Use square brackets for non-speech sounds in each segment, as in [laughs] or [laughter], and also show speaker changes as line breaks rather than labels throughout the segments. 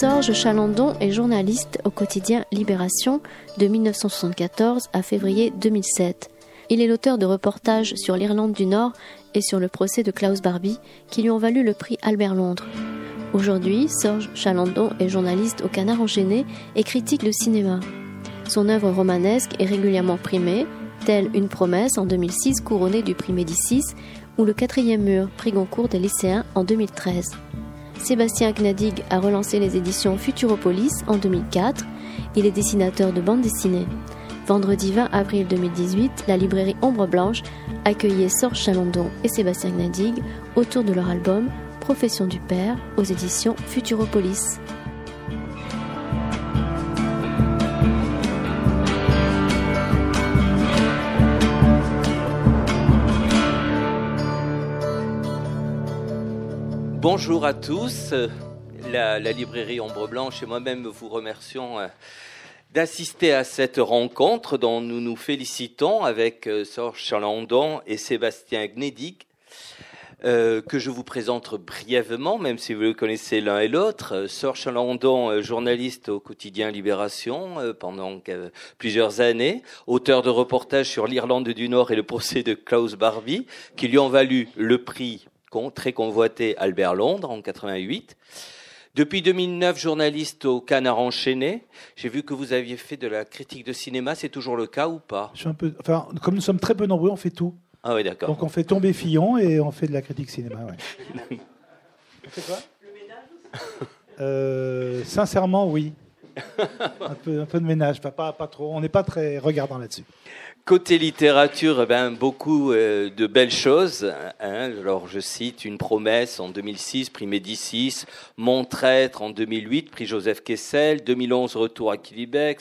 Sorge Chalandon est journaliste au quotidien Libération de 1974 à février 2007. Il est l'auteur de reportages sur l'Irlande du Nord et sur le procès de Klaus Barbie qui lui ont valu le prix Albert Londres. Aujourd'hui, Sorge Chalandon est journaliste au Canard enchaîné et critique le cinéma. Son œuvre romanesque est régulièrement primée, telle Une promesse en 2006 couronnée du prix Médicis ou Le quatrième mur, prix Goncourt des lycéens en 2013. Sébastien Gnadig a relancé les éditions Futuropolis en 2004. Il est dessinateur de bande dessinée. Vendredi 20 avril 2018, la librairie Ombre Blanche accueillait Sorge Chalandon et Sébastien Gnadig autour de leur album Profession du Père aux éditions Futuropolis.
Bonjour à tous. La, librairie Ombre Blanche et moi-même vous remercions euh, d'assister à cette rencontre dont nous nous félicitons avec euh, Sorge Chalandon et Sébastien Gnedig, euh, que je vous présente brièvement, même si vous le connaissez l'un et l'autre. Sorge Chalandon, journaliste au quotidien Libération pendant plusieurs années, auteur de reportages sur l'Irlande du Nord et le procès de Klaus Barbie, qui lui ont valu le prix très convoité Albert Londres en 88. Depuis 2009, journaliste au Canard enchaîné. J'ai vu que vous aviez fait de la critique de cinéma. C'est toujours le cas ou pas?
Je suis un peu, enfin, Comme nous sommes très peu nombreux, on fait tout.
Ah oui, d'accord.
Donc on fait tomber Fillon et on fait de la critique cinéma. Ouais. [laughs] quoi? Le ménage euh, Sincèrement, oui. Un, peu, de ménage, pas, pas trop. On n'est pas très regardant là-dessus.
Côté littérature, eh ben, beaucoup euh, de belles choses. Hein. Alors, je cite Une promesse en 2006, prix Médicis, Mon traître en 2008, prix Joseph Kessel, 2011, Retour à Quilibec,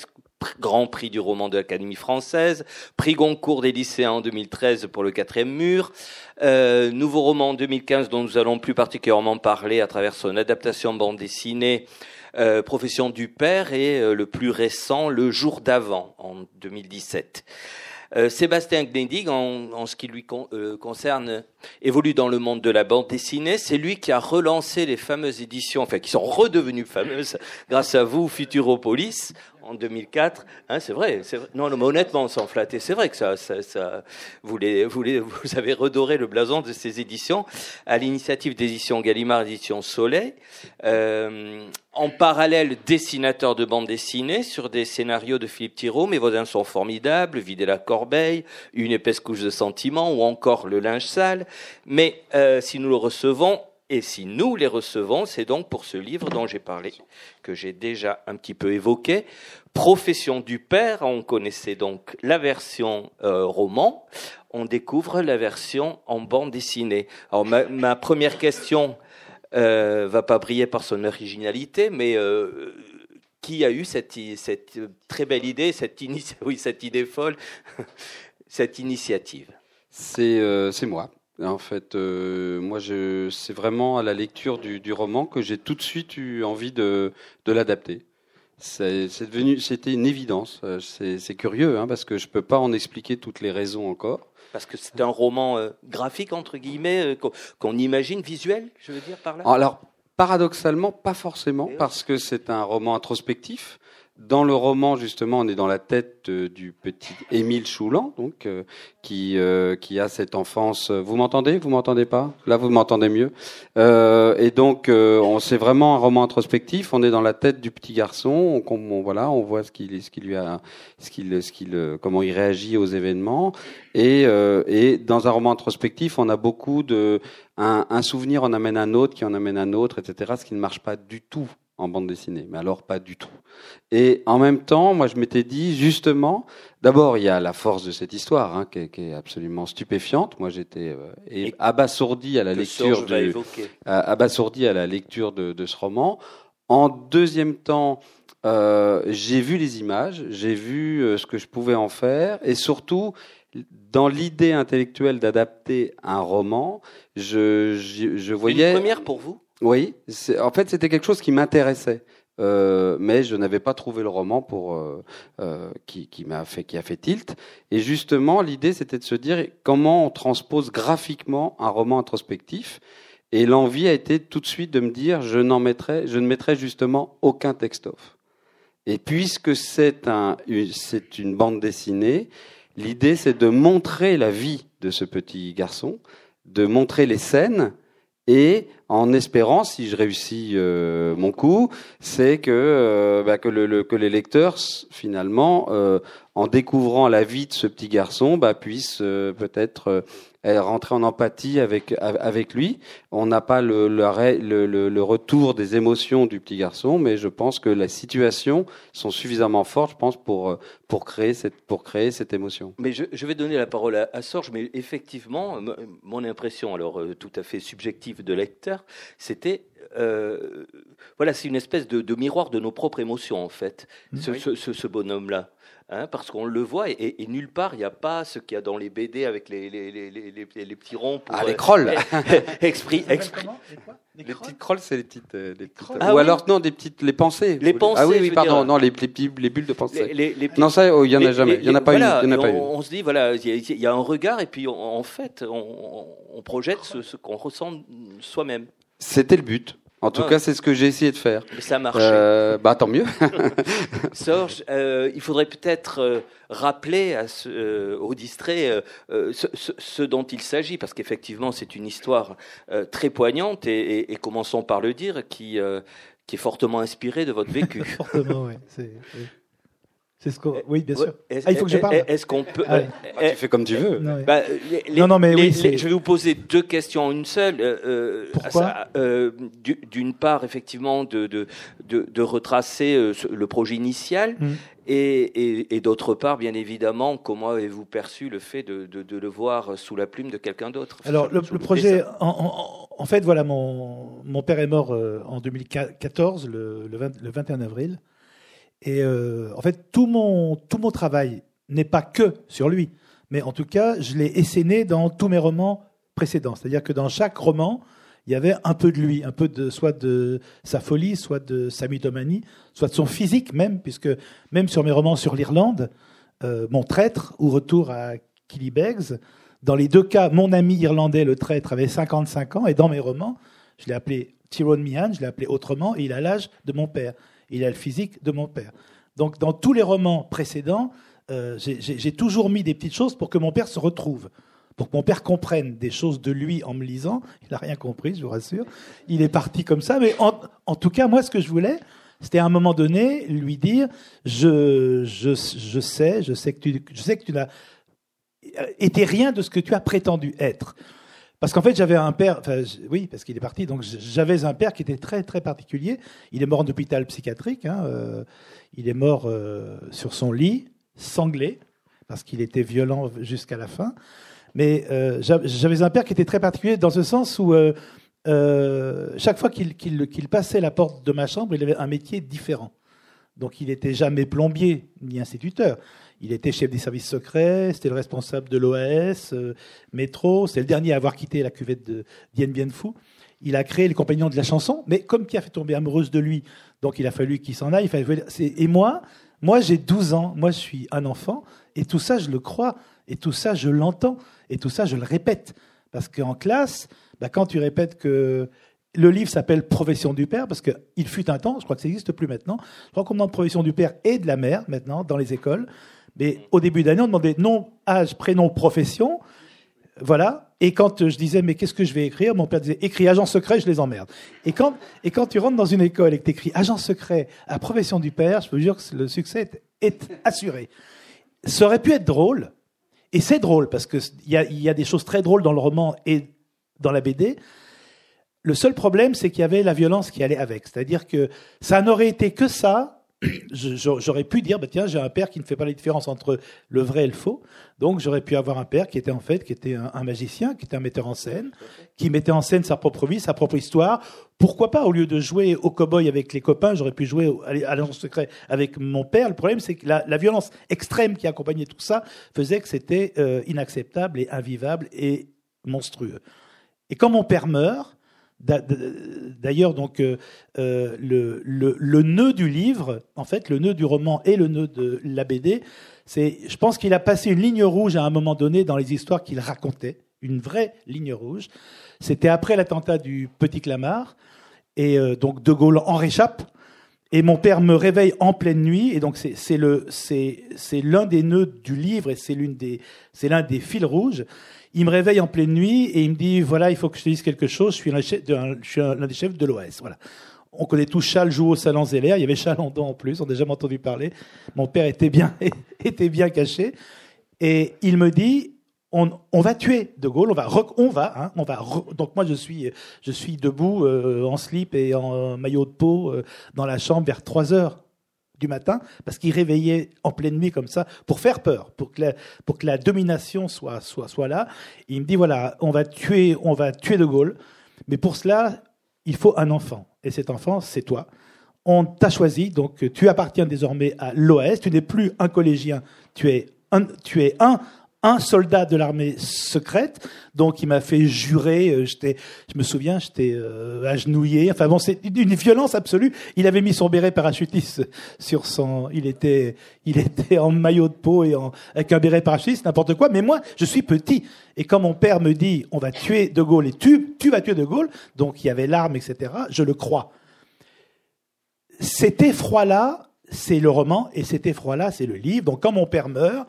Grand prix du roman de l'Académie française, prix Goncourt des lycéens en 2013 pour le quatrième mur, euh, nouveau roman en 2015 dont nous allons plus particulièrement parler à travers son adaptation bande dessinée, euh, Profession du père et le plus récent Le jour d'avant en 2017. Euh, Sébastien Gnedig, en, ce qui lui euh, concerne, évolue dans le monde de la bande dessinée. C'est lui qui a relancé les fameuses éditions, enfin qui sont redevenues fameuses grâce à vous, Futuropolis, en 2004. Hein, c'est vrai, Non, non, mais honnêtement, on s'en flattait. C'est vrai que ça, ça, ça vous, les, vous, les, vous, avez redoré le blason de ces éditions à l'initiative d'éditions Gallimard, édition Soleil. Euh, en parallèle, dessinateur de bande dessinée sur des scénarios de Philippe Thiraud. Mes voisins sont formidables. Vider la corbeille, une épaisse couche de sentiments ou encore le linge sale. Mais euh, si nous le recevons, et si nous les recevons, c'est donc pour ce livre dont j'ai parlé, que j'ai déjà un petit peu évoqué, Profession du père. On connaissait donc la version euh, roman. On découvre la version en bande dessinée. Alors ma, première question euh, va pas briller par son originalité, mais euh, qui a eu cette, cette, très belle idée, cette, [laughs] oui, cette idée folle, [laughs] cette initiative?
C'est euh, moi. En fait, euh, moi, c'est vraiment à la lecture du, roman que j'ai tout de suite eu envie de, l'adapter. C'est devenu, c'était une évidence. Euh, c'est curieux, hein, parce que je peux pas en expliquer toutes les raisons encore.
Parce que c'est un roman euh, graphique entre guillemets qu'on imagine visuel, je veux dire par là?
Alors paradoxalement, pas forcément, parce que c'est un roman introspectif. Dans le roman, justement, on est dans la tête du petit Émile Choulan, donc euh, qui euh, qui a cette enfance. Vous m'entendez? Vous m'entendez pas? Là, vous m'entendez mieux. Euh, et donc, on c'est vraiment un roman introspectif. On est dans la tête du petit garçon. On, voilà, on voit ce qu'il ce qui lui a, ce qu'il ce qu'il comment il réagit aux événements. Et et dans un roman introspectif, on a beaucoup de un, un souvenir en amène un autre, qui en amène un autre, etc. Ce qui ne marche pas du tout en bande dessinée, mais alors pas du tout. Et en même temps, moi je m'étais dit justement, d'abord il y a la force de cette histoire hein, qui, est, qui, est, absolument stupéfiante. Moi j'étais euh, abasourdi à la lecture de, abasourdi à la lecture de, de, ce roman. En deuxième temps, euh, j'ai vu les images, j'ai vu euh, ce que je pouvais en faire, et surtout dans l'idée intellectuelle d'adapter un roman, je, je, je voyais.
Une première pour vous?
Oui, en fait, c'était quelque chose qui m'intéressait. Euh, mais je n'avais pas trouvé le roman pour euh, euh, qui, qui m'a fait qui a fait tilt. Et justement, l'idée c'était de se dire comment on transpose graphiquement un roman introspectif. Et l'envie a été tout de suite de me dire, je n'en mettrai, je ne mettrai justement aucun texte-off. Et puisque c'est un, c'est une bande dessinée, l'idée c'est de montrer la vie de ce petit garçon, de montrer les scènes, et en espérant, si je réussis euh, mon coup, c'est que, euh, bah, que, le, que, les lecteurs, finalement, euh, en découvrant la vie de ce petit garçon, bah, puissent peut-être rentrer en empathie avec avec lui. On n'a pas le, le, le, retour des émotions du petit garçon, mais je pense que les situations sont suffisamment fortes, je pense, pour pour créer cette pour créer cette émotion.
Mais je, je vais donner la parole à, à, Sorge, mais effectivement, mon impression, alors euh, tout à fait subjective de lecteur, c'était euh, voilà, c'est une espèce de, de, miroir de nos propres émotions en fait, mmh. ce, ce, ce bonhomme-là. Hein, parce qu'on le voit et, nulle part il n'y a pas ce qu'il y a dans les BD avec les, les, les, les petits ronds.
Pour, ah, les crolls [laughs]
Expri,
Les, petites crolls, c'est les petites. Euh, ah ou alors, non, des petites. Les pensées.
Les pensées.
Ah oui, oui, pardon, non, les, les, bulles de pensée. Non, ça, oh, il n'y en a jamais. Il n'y en a pas une. Y en a pas
on, se dit, voilà, il y, a un regard et puis en fait, on, on projette ce, ce qu'on ressent soi-même.
C'était le but. En tout cas, c'est ce que j'ai essayé de faire.
Mais ça marche.
Euh, bah, tant mieux. [laughs] [laughs]
Sorge, euh, il faudrait peut-être euh, rappeler à ce, euh, aux distraits euh, ce, ce, ce, dont il s'agit, parce qu'effectivement, c'est une histoire très poignante, et, et, et, commençons par le dire, qui, qui est fortement inspirée de votre vécu. [laughs]
fortement, oui. C'est ce qu'on. Oui, bien sûr. Ah, il faut que je parle.
Est-ce qu'on peut.
Ah, tu fais comme tu veux.
Non, bah, non, non, mais oui,
je vais vous poser deux questions en une seule. Euh,
Pourquoi
euh, D'une part, effectivement, de, de, de, de retracer euh, le projet initial. Hum. Et, et, et d'autre part, bien évidemment, comment avez-vous perçu le fait de, de, de, le voir sous la plume de quelqu'un d'autre
Alors, le, le projet, en, en, en, fait, voilà, mon, mon père est mort euh, en 2014, le, le, 20, le 21 avril. Et euh, en fait, tout mon, tout mon travail n'est pas que sur lui, mais en tout cas, je l'ai esséné dans tous mes romans précédents. C'est-à-dire que dans chaque roman, il y avait un peu de lui, un peu de soit de sa folie, soit de sa mythomanie, soit de son physique même, puisque même sur mes romans sur l'Irlande, euh, mon traître ou retour à Killybegs, dans les deux cas, mon ami irlandais, le traître, avait 55 ans, et dans mes romans, je l'ai appelé Tyrone Meehan, je l'ai appelé autrement, et il a l'âge de mon père il a le physique de mon père. Donc dans tous les romans précédents, euh, j'ai toujours mis des petites choses pour que mon père se retrouve, pour que mon père comprenne des choses de lui en me lisant. Il n'a rien compris, je vous rassure. Il est parti comme ça, mais en, tout cas, moi, ce que je voulais, c'était à un moment donné lui dire je, sais, je sais que tu, je tu n'as été rien de ce que tu as prétendu être. Parce qu'en fait, j'avais un père, oui, parce qu'il est parti, donc j'avais un père qui était très, très particulier. Il est mort en hôpital psychiatrique, hein, euh, il est mort euh, sur son lit, sanglé, parce qu'il était violent jusqu'à la fin. Mais euh, j'avais un père qui était très particulier dans ce sens où chaque fois qu'il qu passait la porte de ma chambre, il avait un métier différent. Donc il n'était jamais plombier ni instituteur. Il était chef des services secrets, c'était le responsable de l'OAS, euh, métro, c'est le dernier à avoir quitté la cuvette de Dien Bien Phu. Il a créé les compagnons de la chanson, mais comme a fait tomber amoureuse de lui, donc il a fallu qu'il s'en aille. Et moi, moi j'ai 12 ans, moi je suis un enfant, et tout ça je le crois, et tout ça je l'entends, et tout ça je le répète. Parce qu'en classe, bah, quand tu répètes que le livre s'appelle Profession du père parce qu'il fut un temps, je crois que ça n'existe plus maintenant, je crois qu'on demande Profession du père et de la mère maintenant dans les écoles. Mais au début d'année, on demandait nom, âge, prénom, profession. Voilà. Et quand je disais, mais qu'est-ce que je vais écrire Mon père disait, écris agent secret, je les emmerde. Et quand, et quand tu rentres dans une école et que tu écris agent secret à profession du père, je peux dire que le succès est, assuré. Ça aurait pu être drôle. Et c'est drôle parce qu'il y a, y a des choses très drôles dans le roman et dans la BD. Le seul problème, c'est qu'il y avait la violence qui allait avec. C'est-à-dire que ça n'aurait été que ça, j'aurais pu dire, bah, tiens, j'ai un père qui ne fait pas la différence entre le vrai et le faux. Donc, j'aurais pu avoir un père qui était en fait, qui était un, magicien, qui était un metteur en scène, qui mettait en scène sa propre vie, sa propre histoire. Pourquoi pas, au lieu de jouer au cow-boy avec les copains, j'aurais pu jouer à l'agence secret avec mon père. Le problème, c'est que la, la, violence extrême qui accompagnait tout ça faisait que c'était euh, inacceptable et invivable et monstrueux. Et quand mon père meurt, D'ailleurs, donc euh, euh, le, le, le, nœud du livre, en fait, le nœud du roman et le nœud de la BD, c'est, je pense qu'il a passé une ligne rouge à un moment donné dans les histoires qu'il racontait. une vraie ligne rouge. C'était après l'attentat du Petit Clamart, et euh, donc De Gaulle en réchappe. Et mon père me réveille en pleine nuit, et donc c'est le c'est l'un des nœuds du livre et c'est l'une des c'est l'un des fils rouges. Il me réveille en pleine nuit et il me dit voilà il faut que je te dise quelque chose. Je suis l'un des chefs de l'OS. Voilà. On connaît tous Charles Jouot, Salon Zeller. Il y avait Chalandon en plus. On n'a jamais entendu parler. Mon père était bien [laughs] était bien caché et il me dit on, va tuer De Gaulle, on va, on va, hein, on va. donc moi je suis, je suis debout euh, en slip et en maillot de peau euh, dans la chambre vers 3 heures du matin parce qu'il réveillait en pleine nuit comme ça pour faire peur, pour que la, domination soit, là. il me dit voilà, on va tuer, on va tuer De Gaulle, mais pour cela il faut un enfant et cet enfant c'est toi. On t'a choisi, donc tu appartiens désormais à l'OS. Tu n'es plus un collégien, tu es un, tu es un un soldat de l'armée secrète, donc il m'a fait jurer. Euh, j'étais, je me souviens, j'étais euh, agenouillé. Enfin bon, c'est une violence absolue. Il avait mis son béret parachutiste sur son. Il était, il était en maillot de peau et en, avec un béret parachutiste, n'importe quoi. Mais moi, je suis petit. Et quand mon père me dit, on va tuer De Gaulle et tu, tu vas tuer De Gaulle, donc il y avait l'arme, etc. Je le crois. Cet effroi-là, c'est le roman, et cet effroi-là, c'est le livre. Donc quand mon père meurt,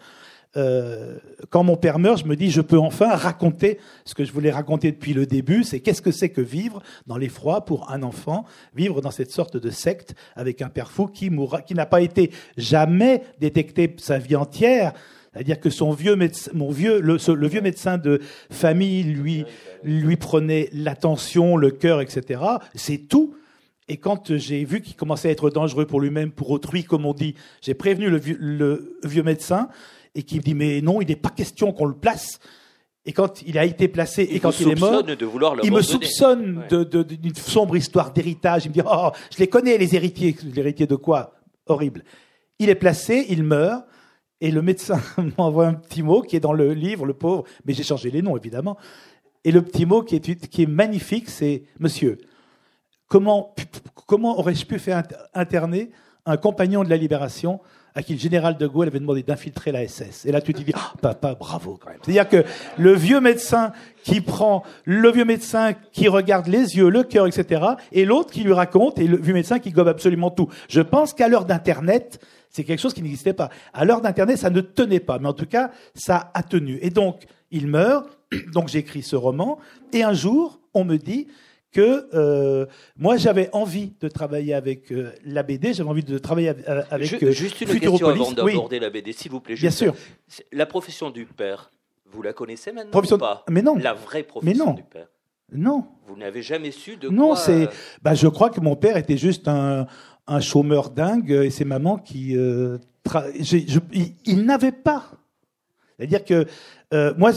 euh, quand mon père meurt, je me dis, je peux enfin raconter ce que je voulais raconter depuis le début, c'est qu'est-ce que c'est que vivre dans l'effroi pour un enfant, vivre dans cette sorte de secte avec un père fou qui n'a pas été jamais détecté sa vie entière. C'est-à-dire que son vieux médecin, mon vieux, le, vieux médecin de famille lui, prenait l'attention, le cœur, etc. C'est tout. Et quand j'ai vu qu'il commençait à être dangereux pour lui-même, pour autrui, comme on dit, j'ai prévenu le vieux médecin et qui me dit mais non, il n'est pas question qu'on le place. Et quand il a été placé et quand il est mort, il me soupçonne d'une sombre histoire d'héritage. Il me dit oh, je les connais les héritiers. Les héritiers de quoi? Horrible. Il est placé, il meurt. Et le médecin [laughs] m'envoie un petit mot qui est dans le livre, le pauvre, mais j'ai changé les noms évidemment. Et le petit mot qui est, qui est magnifique, c'est Monsieur, comment, comment aurais-je pu faire interner un compagnon de la libération à qui le général de Gaulle avait demandé d'infiltrer la SS. Et là, tu te dis, ah, papa, bravo quand même. C'est-à-dire que le vieux médecin qui prend, le vieux médecin qui regarde les yeux, le cœur, etc., et l'autre qui lui raconte, et le vieux médecin qui gobe absolument tout. Je pense qu'à l'heure d'Internet, c'est quelque chose qui n'existait pas. À l'heure d'Internet, ça ne tenait pas, mais en tout cas, ça a tenu. Et donc, il meurt, donc j'écris ce roman, et un jour, on me dit, que euh, moi j'avais envie de travailler avec euh, la BD, j'avais envie de travailler avec
euh, Juste une question avant d'aborder la BD, s'il vous plaît.
Bien sûr.
La profession du père, vous la connaissez maintenant profession... ou pas?
Mais non.
La vraie profession du père.
Non.
Vous n'avez jamais su de
non,
quoi
c'est. Euh, bah, je crois que mon père était juste un, un chômeur dingue et c'est maman qui. il, n'avait pas. C'est-à-dire que moi,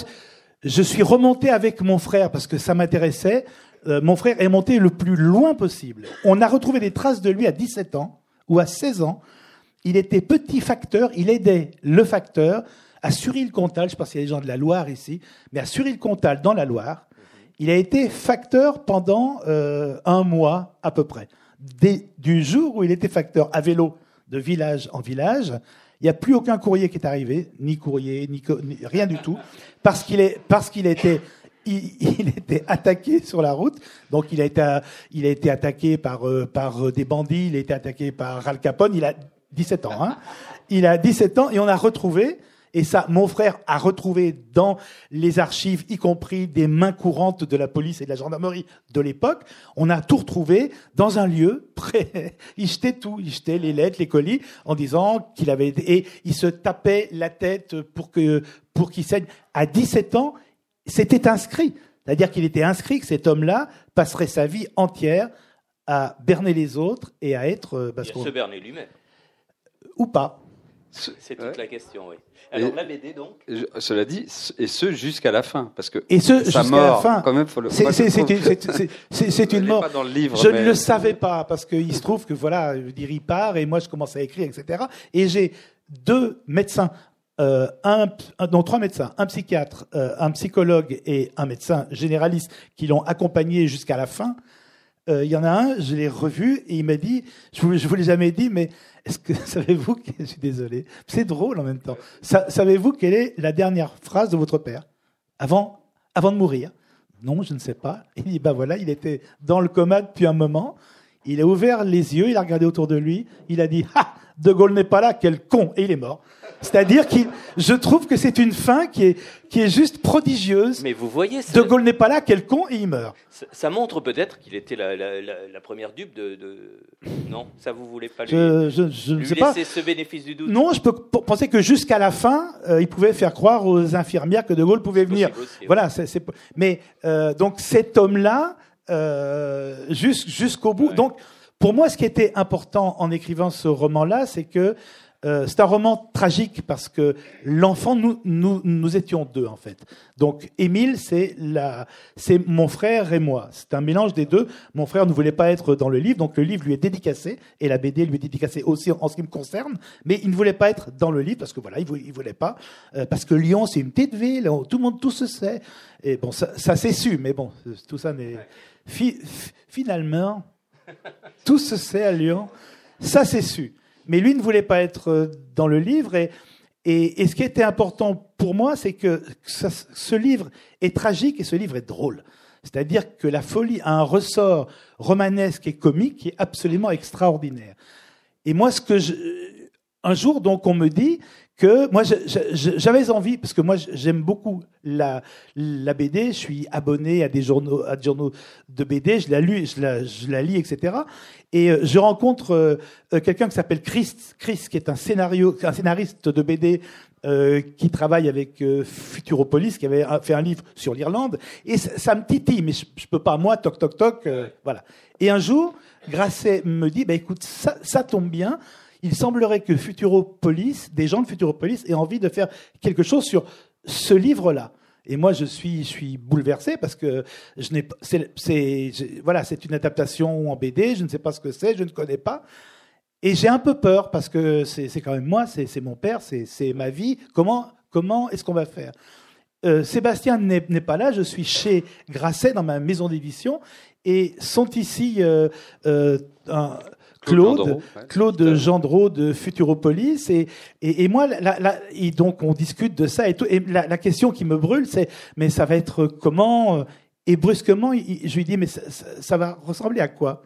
je suis remonté avec mon frère parce que ça m'intéressait. Euh, mon frère est monté le plus loin possible. On a retrouvé des traces de lui à 17 ans ou à 16 ans. Il était petit facteur, il aidait le facteur à Suril-Comtal, je pense qu'il y a des gens de la Loire ici, mais à Suril-Comtal, dans la Loire, il a été facteur pendant euh, un mois à peu près. du jour où il était facteur à vélo de village en village, il n'y a plus aucun courrier qui est arrivé, ni courrier, ni, rien du tout, parce qu'il qu'il était il, était attaqué sur la route. Donc il a été, il a été attaqué par, euh, par euh, des bandits, il a été attaqué par Al Capone. Il a 17 ans. Hein. Il a 17 ans et on a retrouvé. Et ça, mon frère a retrouvé dans les archives, y compris des mains courantes de la police et de la gendarmerie de l'époque. On a tout retrouvé dans un lieu [laughs] près. Il jetait tout, il jetait les lettres, les colis, en disant qu'il avait et il se tapait la tête pour que pour qu'il saigne. À 17 ans, c'était inscrit. C'est-à-dire qu'il était inscrit que cet homme-là passerait sa vie entière à berner les autres et à être.
Euh, parce et à se berner lui-même.
Ou pas.
C'est toute la question, oui. Alors la BD donc?
cela dit, et ce jusqu'à la fin, parce que
et ce jusqu'à la fin. Quand même, faut le. C'est une mort.
Dans le livre,
je ne le savais pas parce qu'il se trouve que voilà, je veux dire, il part et moi je commence à écrire, etc. Et j'ai deux médecins, euh, un, non, trois médecins, un psychiatre, euh, un psychologue et un médecin généraliste qui l'ont accompagné jusqu'à la fin. Euh, il y en a un, je l'ai revu et il m'a dit, je vous, vous l'ai jamais dit, mais est-ce que [laughs] savez-vous, je suis désolé, c'est drôle en même temps. savez-vous quelle est la dernière phrase de votre père? Avant, avant de mourir. Non, je ne sais pas. Il dit, bah voilà, il était dans le coma depuis un moment. Il a ouvert les yeux, il a regardé autour de lui, il a dit, ah, De Gaulle n'est pas là, quel con, et il est mort. C'est-à-dire que je trouve que c'est une fin qui est, qui est juste prodigieuse.
Mais vous voyez,
De Gaulle n'est pas là, quel con, et il meurt.
Ça, montre peut-être qu'il était la, la, la, première dupe de, de, Non, ça vous voulez pas lui,
je, je, je
lui
sais
laisser
pas.
ce bénéfice du doute?
Non, je peux penser que jusqu'à la fin, euh, il pouvait faire croire aux infirmières que De Gaulle pouvait venir.
Aussi,
voilà, c'est, c'est, mais euh, donc cet homme-là, euh, jusqu'au bout.
Ouais.
Donc, pour moi, ce qui était important en écrivant ce roman-là, c'est que euh, c'est un roman tragique parce que l'enfant, nous, nous, nous étions deux en fait. Donc Émile, c'est la, c'est mon frère et moi. C'est un mélange des deux. Mon frère ne voulait pas être dans le livre, donc le livre lui est dédicacé et la BD lui est dédicacée aussi en ce qui me concerne. Mais il ne voulait pas être dans le livre parce que voilà, il voulait, il voulait pas euh, parce que Lyon, c'est une petite ville, tout le monde tout se sait. Et bon, ça, ça s'est su, mais bon, tout ça n'est fi, finalement tout se sait à Lyon. Ça c'est su. Mais lui ne voulait pas être euh, dans le livre. Et, ce qui était important pour moi, c'est que ce livre est tragique et ce livre est drôle. C'est-à-dire que la folie a un ressort romanesque et comique qui est absolument extraordinaire. Et moi, ce que je, un jour, donc, on me dit que moi, j'avais envie, parce que moi, j'aime beaucoup la, la BD, je suis abonné à des journaux, à des journaux de BD, je la, lu, je la, je la lis, etc. Et euh, je rencontre euh, quelqu'un qui s'appelle Chris, Chris, qui est un, scénario, un scénariste de BD euh, qui travaille avec euh, Futuropolis, qui avait fait un livre sur l'Irlande, et ça, ça, me titille, mais je, je peux pas, moi, toc, toc, toc, euh, voilà. Et un jour, Grasset me dit, bah, écoute, ça, ça tombe bien, il semblerait que Futuropolis, des gens de Futuropolis, aient envie de faire quelque chose sur ce livre-là. Et moi, je suis, je suis bouleversé parce que je n'ai, c'est, voilà, c'est une adaptation en BD. Je ne sais pas ce que c'est, je ne connais pas, et j'ai un peu peur parce que c'est, quand même moi, c'est, mon père, c'est, ma vie. Comment, comment est-ce qu'on va faire? Euh, Sébastien n'est, pas là. Je suis chez Grasset dans ma maison d'édition et sont ici euh, euh, Claude, Gendreau, ouais, Claude Gendreau de Futuropolis. Et, et, et moi la, la, et donc on discute de ça et tout. Et la, la, question qui me brûle c'est mais ça va être comment et brusquement il, je lui dis mais ça, ça, ça, va ressembler à quoi?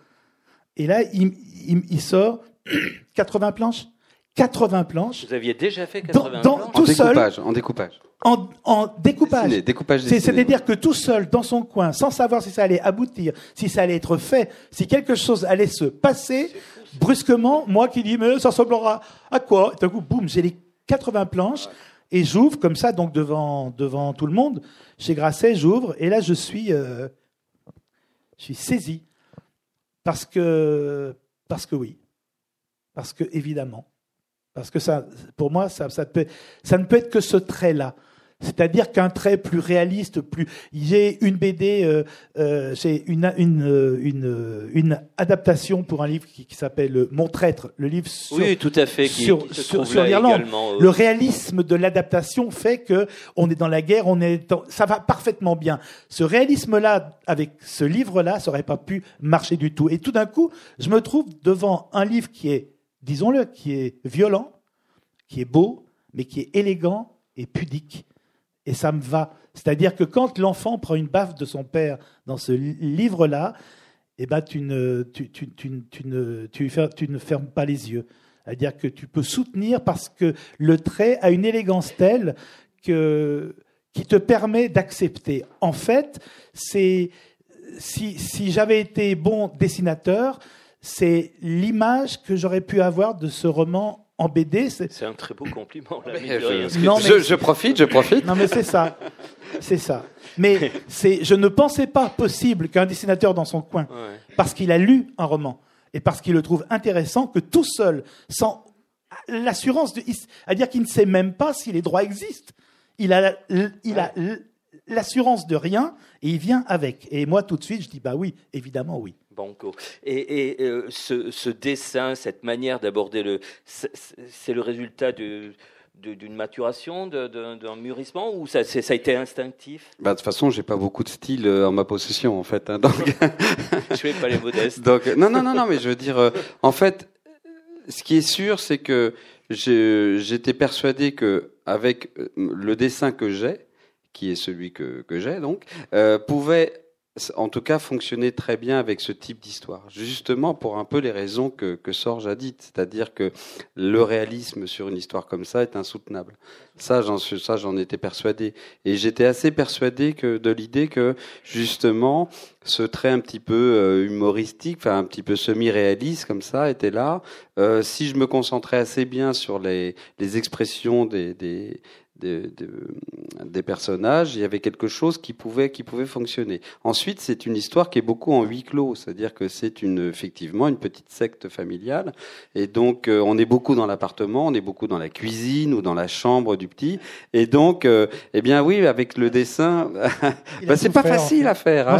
Et là il, il, il sort [clears throat] 80 planches 80 planches
vous aviez déjà fait 80
dans, dans,
planches
en découpage
seul,
en découpage
en, en découpage.
Dessiné, découpage
C'est-à-dire que tout seul, dans son coin, sans savoir si ça allait aboutir, si ça allait être fait, si quelque chose allait se passer, brusquement, moi qui dis, mais ça ressemblera à quoi? Et d'un coup, boum, j'ai les 80 planches et j'ouvre comme ça, donc devant, devant tout le monde. Chez Grasset, j'ouvre et là, je suis, euh, je suis saisi. Parce que, parce que oui. Parce que, évidemment. Parce que ça, pour moi, ça, ça, peut, ça ne peut être que ce trait-là. C'est-à-dire qu'un trait plus réaliste, plus. J'ai une BD, euh, euh, j'ai une, une, une, une, adaptation pour un livre qui, qui s'appelle Mon traître, le livre sur,
oui, tout à fait, qui,
sur,
qui
sur, sur l'Irlande. Le réalisme de l'adaptation fait que on est dans la guerre, on est dans, ça va parfaitement bien. Ce réalisme-là, avec ce livre-là, ça aurait pas pu marcher du tout. Et tout d'un coup, je me trouve devant un livre qui est, disons-le, qui est violent, qui est beau, mais qui est élégant et pudique et ça me va. C'est-à-dire que quand l'enfant prend une baffe de son père dans ce livre-là, eh ben, tu, ne, tu, tu, tu, ne, tu, tu ne fermes pas les yeux. C'est-à-dire que tu peux soutenir parce que le trait a une élégance telle que, qui te permet d'accepter. En fait, c'est si, si j'avais été bon dessinateur, c'est l'image que j'aurais pu avoir de ce roman en BD.
C'est un très beau compliment. Là,
je, non, je, je, profite, je profite.
Non, mais c'est ça. C'est ça. Mais [laughs] c'est, je ne pensais pas possible qu'un dessinateur dans son coin,
ouais.
parce qu'il a lu un roman et parce qu'il le trouve intéressant, que tout seul, sans l'assurance de, à dire qu'il ne sait même pas si les droits existent. Il a, il a l'assurance de rien et il vient avec. Et moi, tout de suite, je dis bah oui, évidemment oui.
Banco. Et, et euh, ce, ce, dessin, cette manière d'aborder le, c'est le résultat de d'une maturation, d'un mûrissement, ou ça, ça a été instinctif?
Bah, De toute façon, j'ai pas beaucoup de style en ma possession, en fait. Hein, donc... [laughs]
je fais pas les modestes. [laughs]
donc, non, non, non, non, mais je veux dire, euh, en fait, ce qui est sûr, c'est que j'étais persuadé que avec le dessin que j'ai, qui est celui que, que j'ai donc, euh, pouvait en tout cas fonctionner très bien avec ce type d'histoire, justement pour un peu les raisons que, que Sorge a dites, c'est-à-dire que le réalisme sur une histoire comme ça est insoutenable. Ça, j'en ça, j'en étais persuadé, et j'étais assez persuadé que de l'idée que justement ce trait un petit peu euh, humoristique, enfin un petit peu semi-réaliste comme ça, était là. Euh, si je me concentrais assez bien sur les, les expressions des, des des, des, personnages, il y avait quelque chose qui pouvait, qui pouvait fonctionner. Ensuite, c'est une histoire qui est beaucoup en huis clos, c'est-à-dire que c'est une, effectivement une petite secte familiale, et donc euh, on est beaucoup dans l'appartement, on est beaucoup dans la cuisine ou dans la chambre du petit, et donc, euh, eh bien oui, avec le dessin, [laughs] bah, c'est pas facile à faire. Hein,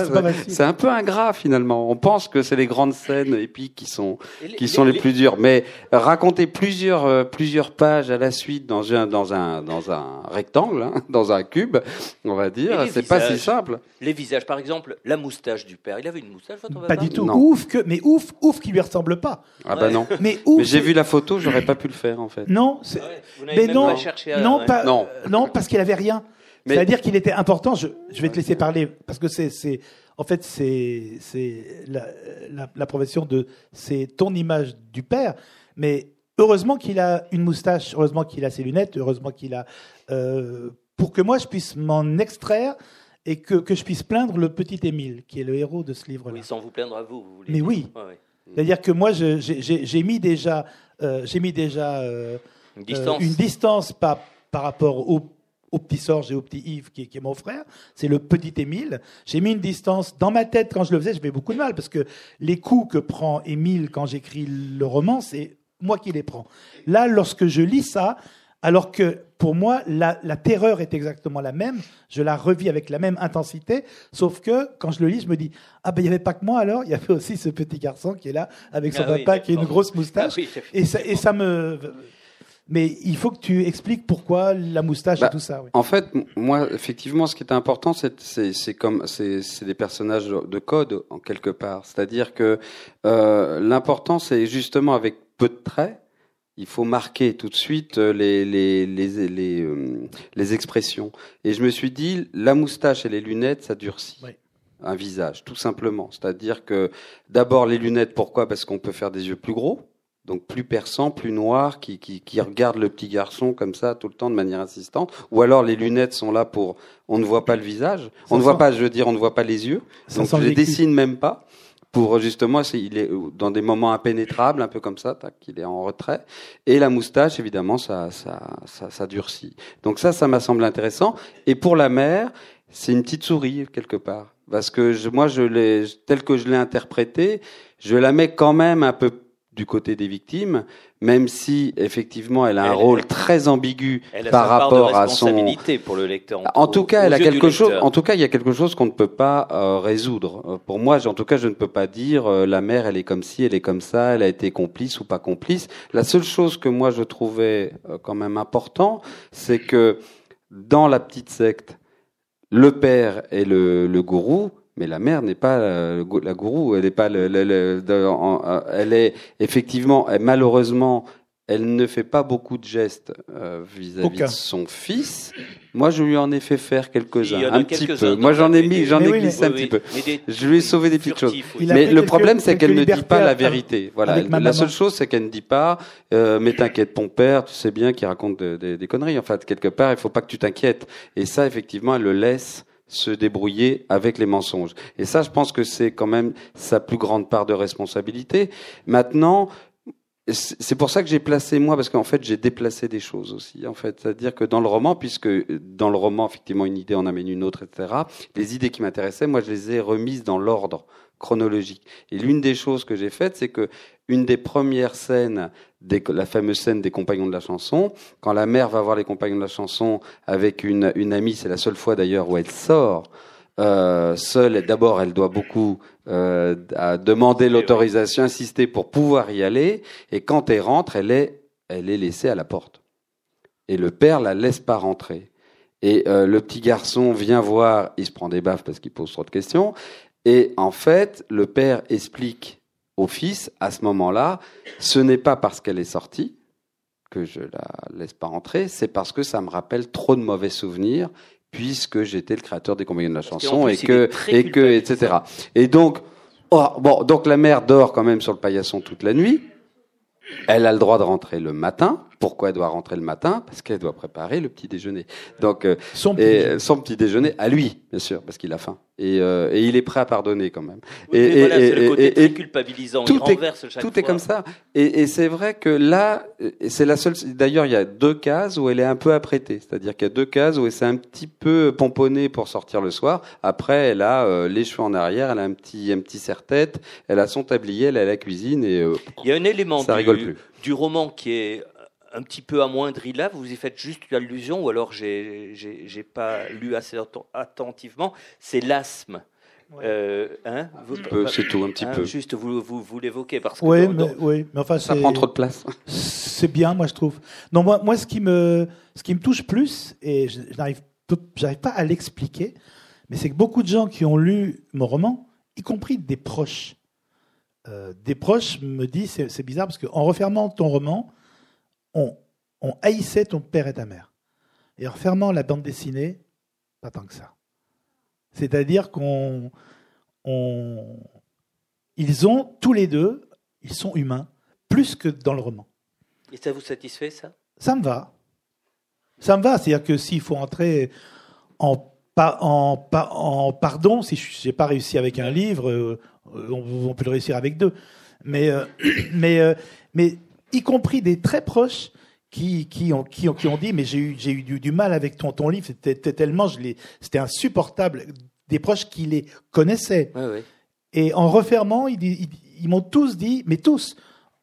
c'est un peu ingrat finalement. On pense que c'est les grandes scènes épiques qui sont qui sont les, plus dures, mais raconter plusieurs euh, plusieurs pages à la suite dans un dans un dans un rectangle, hein, [laughs] dans un cube, on va dire. C'est pas si simple.
Les visages, par exemple, la moustache du père. Il avait une moustache, votre
Pas du tout. Ouf que, mais ouf, ouf qui lui ressemble pas.
Ah bah non. Mais, mais j'ai vu la photo, j'aurais pas pu le faire en fait.
Non, ah mais non, à... non, pas, non, non, parce qu'il avait rien. C'est-à-dire qu'il était important. Je, je, vais te laisser parler parce que c'est, c'est, en fait, c'est, c'est la, la, la profession de, c'est ton image du père, mais Heureusement qu'il a une moustache, heureusement qu'il a ses lunettes, heureusement qu'il a... Euh, pour que moi, je puisse m'en extraire et que, que, je puisse plaindre le petit Émile, qui est le héros de ce livre-là.
Oui, sans vous plaindre à vous. vous
Mais oui. C'est-à-dire que moi, j'ai mis déjà, euh, j'ai mis déjà euh, une distance, une distance par, par rapport au, au, petit Sorge et au petit Yves, qui, qui est mon frère. C'est le petit Émile. J'ai mis une distance. Dans ma tête, quand je le faisais, je fais beaucoup de mal, parce que les coups que prend Émile quand j'écris le roman, c'est moi qui les prends. Là, lorsque je lis ça, alors que pour moi, la, terreur est exactement la même, je la revis avec la même intensité, sauf que quand je le lis, je me dis Ah ben il n'y avait pas que moi alors, il y avait aussi ce petit garçon qui est là, avec son ah papa qui a une grosse moustache. Ah et, ça, et ça me. Mais il faut que tu expliques pourquoi la moustache et bah, tout ça.
En fait, moi, effectivement, ce qui est important, c'est comme c'est des personnages de code en quelque part. C'est-à-dire que euh, l'important, c'est justement avec peu de traits, il faut marquer tout de suite euh, les, les, les, les, euh, les expressions. Et je me suis dit, la moustache et les lunettes, ça durcit. Un visage, tout simplement. C'est-à-dire que d'abord les lunettes, pourquoi? Parce qu'on peut faire des yeux plus gros, donc plus perçants, plus noirs, qui, qui, qui regardent le petit garçon comme ça tout le temps de manière insistante. Ou alors les lunettes sont là pour, on ne voit pas le visage, on ne voit pas, je veux dire, on ne voit pas les yeux, donc je les dessine même pas pour justement, il est dans des moments impénétrables, un peu comme ça, qu'il est en retrait. Et la moustache, évidemment, ça, ça, ça, ça durcit. Donc ça, ça m'a semblé intéressant. Et pour la mère, c'est une petite souris quelque part, parce que je, moi, je l'ai, tel que je l'ai interprété, je la mets quand même un peu du côté des victimes, même si effectivement elle a un rôle très ambigu par rapport à son
pour le lecteur.
En, tout cas, elle a quelque chose. En tout cas, il y a quelque chose qu'on ne peut pas euh, résoudre. Euh, pour moi, en tout cas, je ne peux pas dire euh, la mère, elle est comme ci, elle est comme ça, elle a été complice ou pas complice. La seule chose que moi je trouvais quand même important, c'est que dans la petite secte, le père et le, le gourou mais la mère n'est pas la, gourou, elle n'est pas le, euh, elle est effectivement, malheureusement, elle ne fait pas beaucoup de gestes euh, vis-à-vis de son fils. Moi, je lui en ai fait faire quelques-uns, un petit peu. Moi, j'en ai mis, j'en ai glissé un petit peu. je lui ai sauvé des petites choses. Mais le problème, c'est qu'elle ne dit pas la vérité. Voilà. La seule chose, c'est qu'elle ne dit pas, euh, mais t'inquiète, ton père, tu sais bien qu'il raconte des conneries. En fait, quelque part, il faut pas que tu t'inquiètes. Et ça, effectivement, elle le laisse se débrouiller avec les mensonges. Et ça, je pense que c'est quand même sa plus grande part de responsabilité. Maintenant, c'est pour ça que j'ai placé moi, parce qu'en fait j'ai déplacé des choses aussi. En fait, c'est-à-dire que dans le roman, puisque dans le roman effectivement une idée en amène une autre, etc. Les idées qui m'intéressaient, moi je les ai remises dans l'ordre chronologique. Et l'une des choses que j'ai faites, c'est que une des premières scènes, la fameuse scène des compagnons de la chanson, quand la mère va voir les compagnons de la chanson avec une, une amie, c'est la seule fois d'ailleurs où elle sort. Euh, seule, d'abord, elle doit beaucoup euh, demander l'autorisation, insister pour pouvoir y aller. Et quand elle rentre, elle est, elle est laissée à la porte. Et le père la laisse pas rentrer. Et euh, le petit garçon vient voir, il se prend des baffes parce qu'il pose trop de questions. Et en fait, le père explique au fils, à ce moment-là, ce n'est pas parce qu'elle est sortie que je la laisse pas rentrer, c'est parce que ça me rappelle trop de mauvais souvenirs, puisque j'étais le créateur des compagnons de la chanson et que et que etc. Et donc oh, bon donc la mère dort quand même sur le paillasson toute la nuit. Elle a le droit de rentrer le matin. Pourquoi elle doit rentrer le matin Parce qu'elle doit préparer le petit déjeuner. Donc euh, son, petit son petit déjeuner à lui, bien sûr, parce qu'il a faim. Et, euh, et, il est prêt à pardonner quand même.
et, et, voilà, et, le côté très culpabilisant.
Tout,
il
est, tout est comme ça. Et, c'est vrai que là, c'est la seule. D'ailleurs, il y a deux cases où elle est un peu apprêtée. C'est-à-dire qu'il y a deux cases où elle s'est un petit peu pomponnée pour sortir le soir. Après, elle a euh, les cheveux en arrière, elle a un petit un petit serre-tête, elle a son tablier, elle a la cuisine et. Euh,
il y a un élément du, du roman qui est un petit peu amoindri là, vous y faites juste une allusion, ou alors j'ai j'ai pas lu assez attentivement, c'est l'asthme.
Euh, hein, c'est tout, un petit hein, peu.
Juste, vous, vous, vous l'évoquez parce que.
Oui, mais, oui, mais enfin,
ça prend trop de place. [laughs]
C'est bien, moi, je trouve. Non, moi, moi ce, qui me, ce qui me touche plus, et je n'arrive pas à l'expliquer, mais c'est que beaucoup de gens qui ont lu mon roman, y compris des proches, euh, des proches me disent c'est bizarre parce qu'en refermant ton roman, on, haïssait ton père et ta mère. Et en fermant la bande dessinée, pas tant que ça. C'est-à-dire qu'on. ils ont, tous les deux, ils sont humains, plus que dans le roman.
Et ça vous satisfait, ça?
Ça me va. Ça me va. C'est-à-dire que s'il faut entrer en, en, en pardon, si je n'ai pas réussi avec un livre, euh, on, peut le réussir avec deux. Mais, euh, [clears throat] mais, euh, mais y compris des très proches qui, qui, ont, qui, ont, qui ont dit mais j'ai eu, j'ai eu du, mal avec ton, ton livre, c'était tellement, je c'était insupportable. Des proches qui les connaissaient. Et en refermant, ils, ils, m'ont tous dit, mais tous,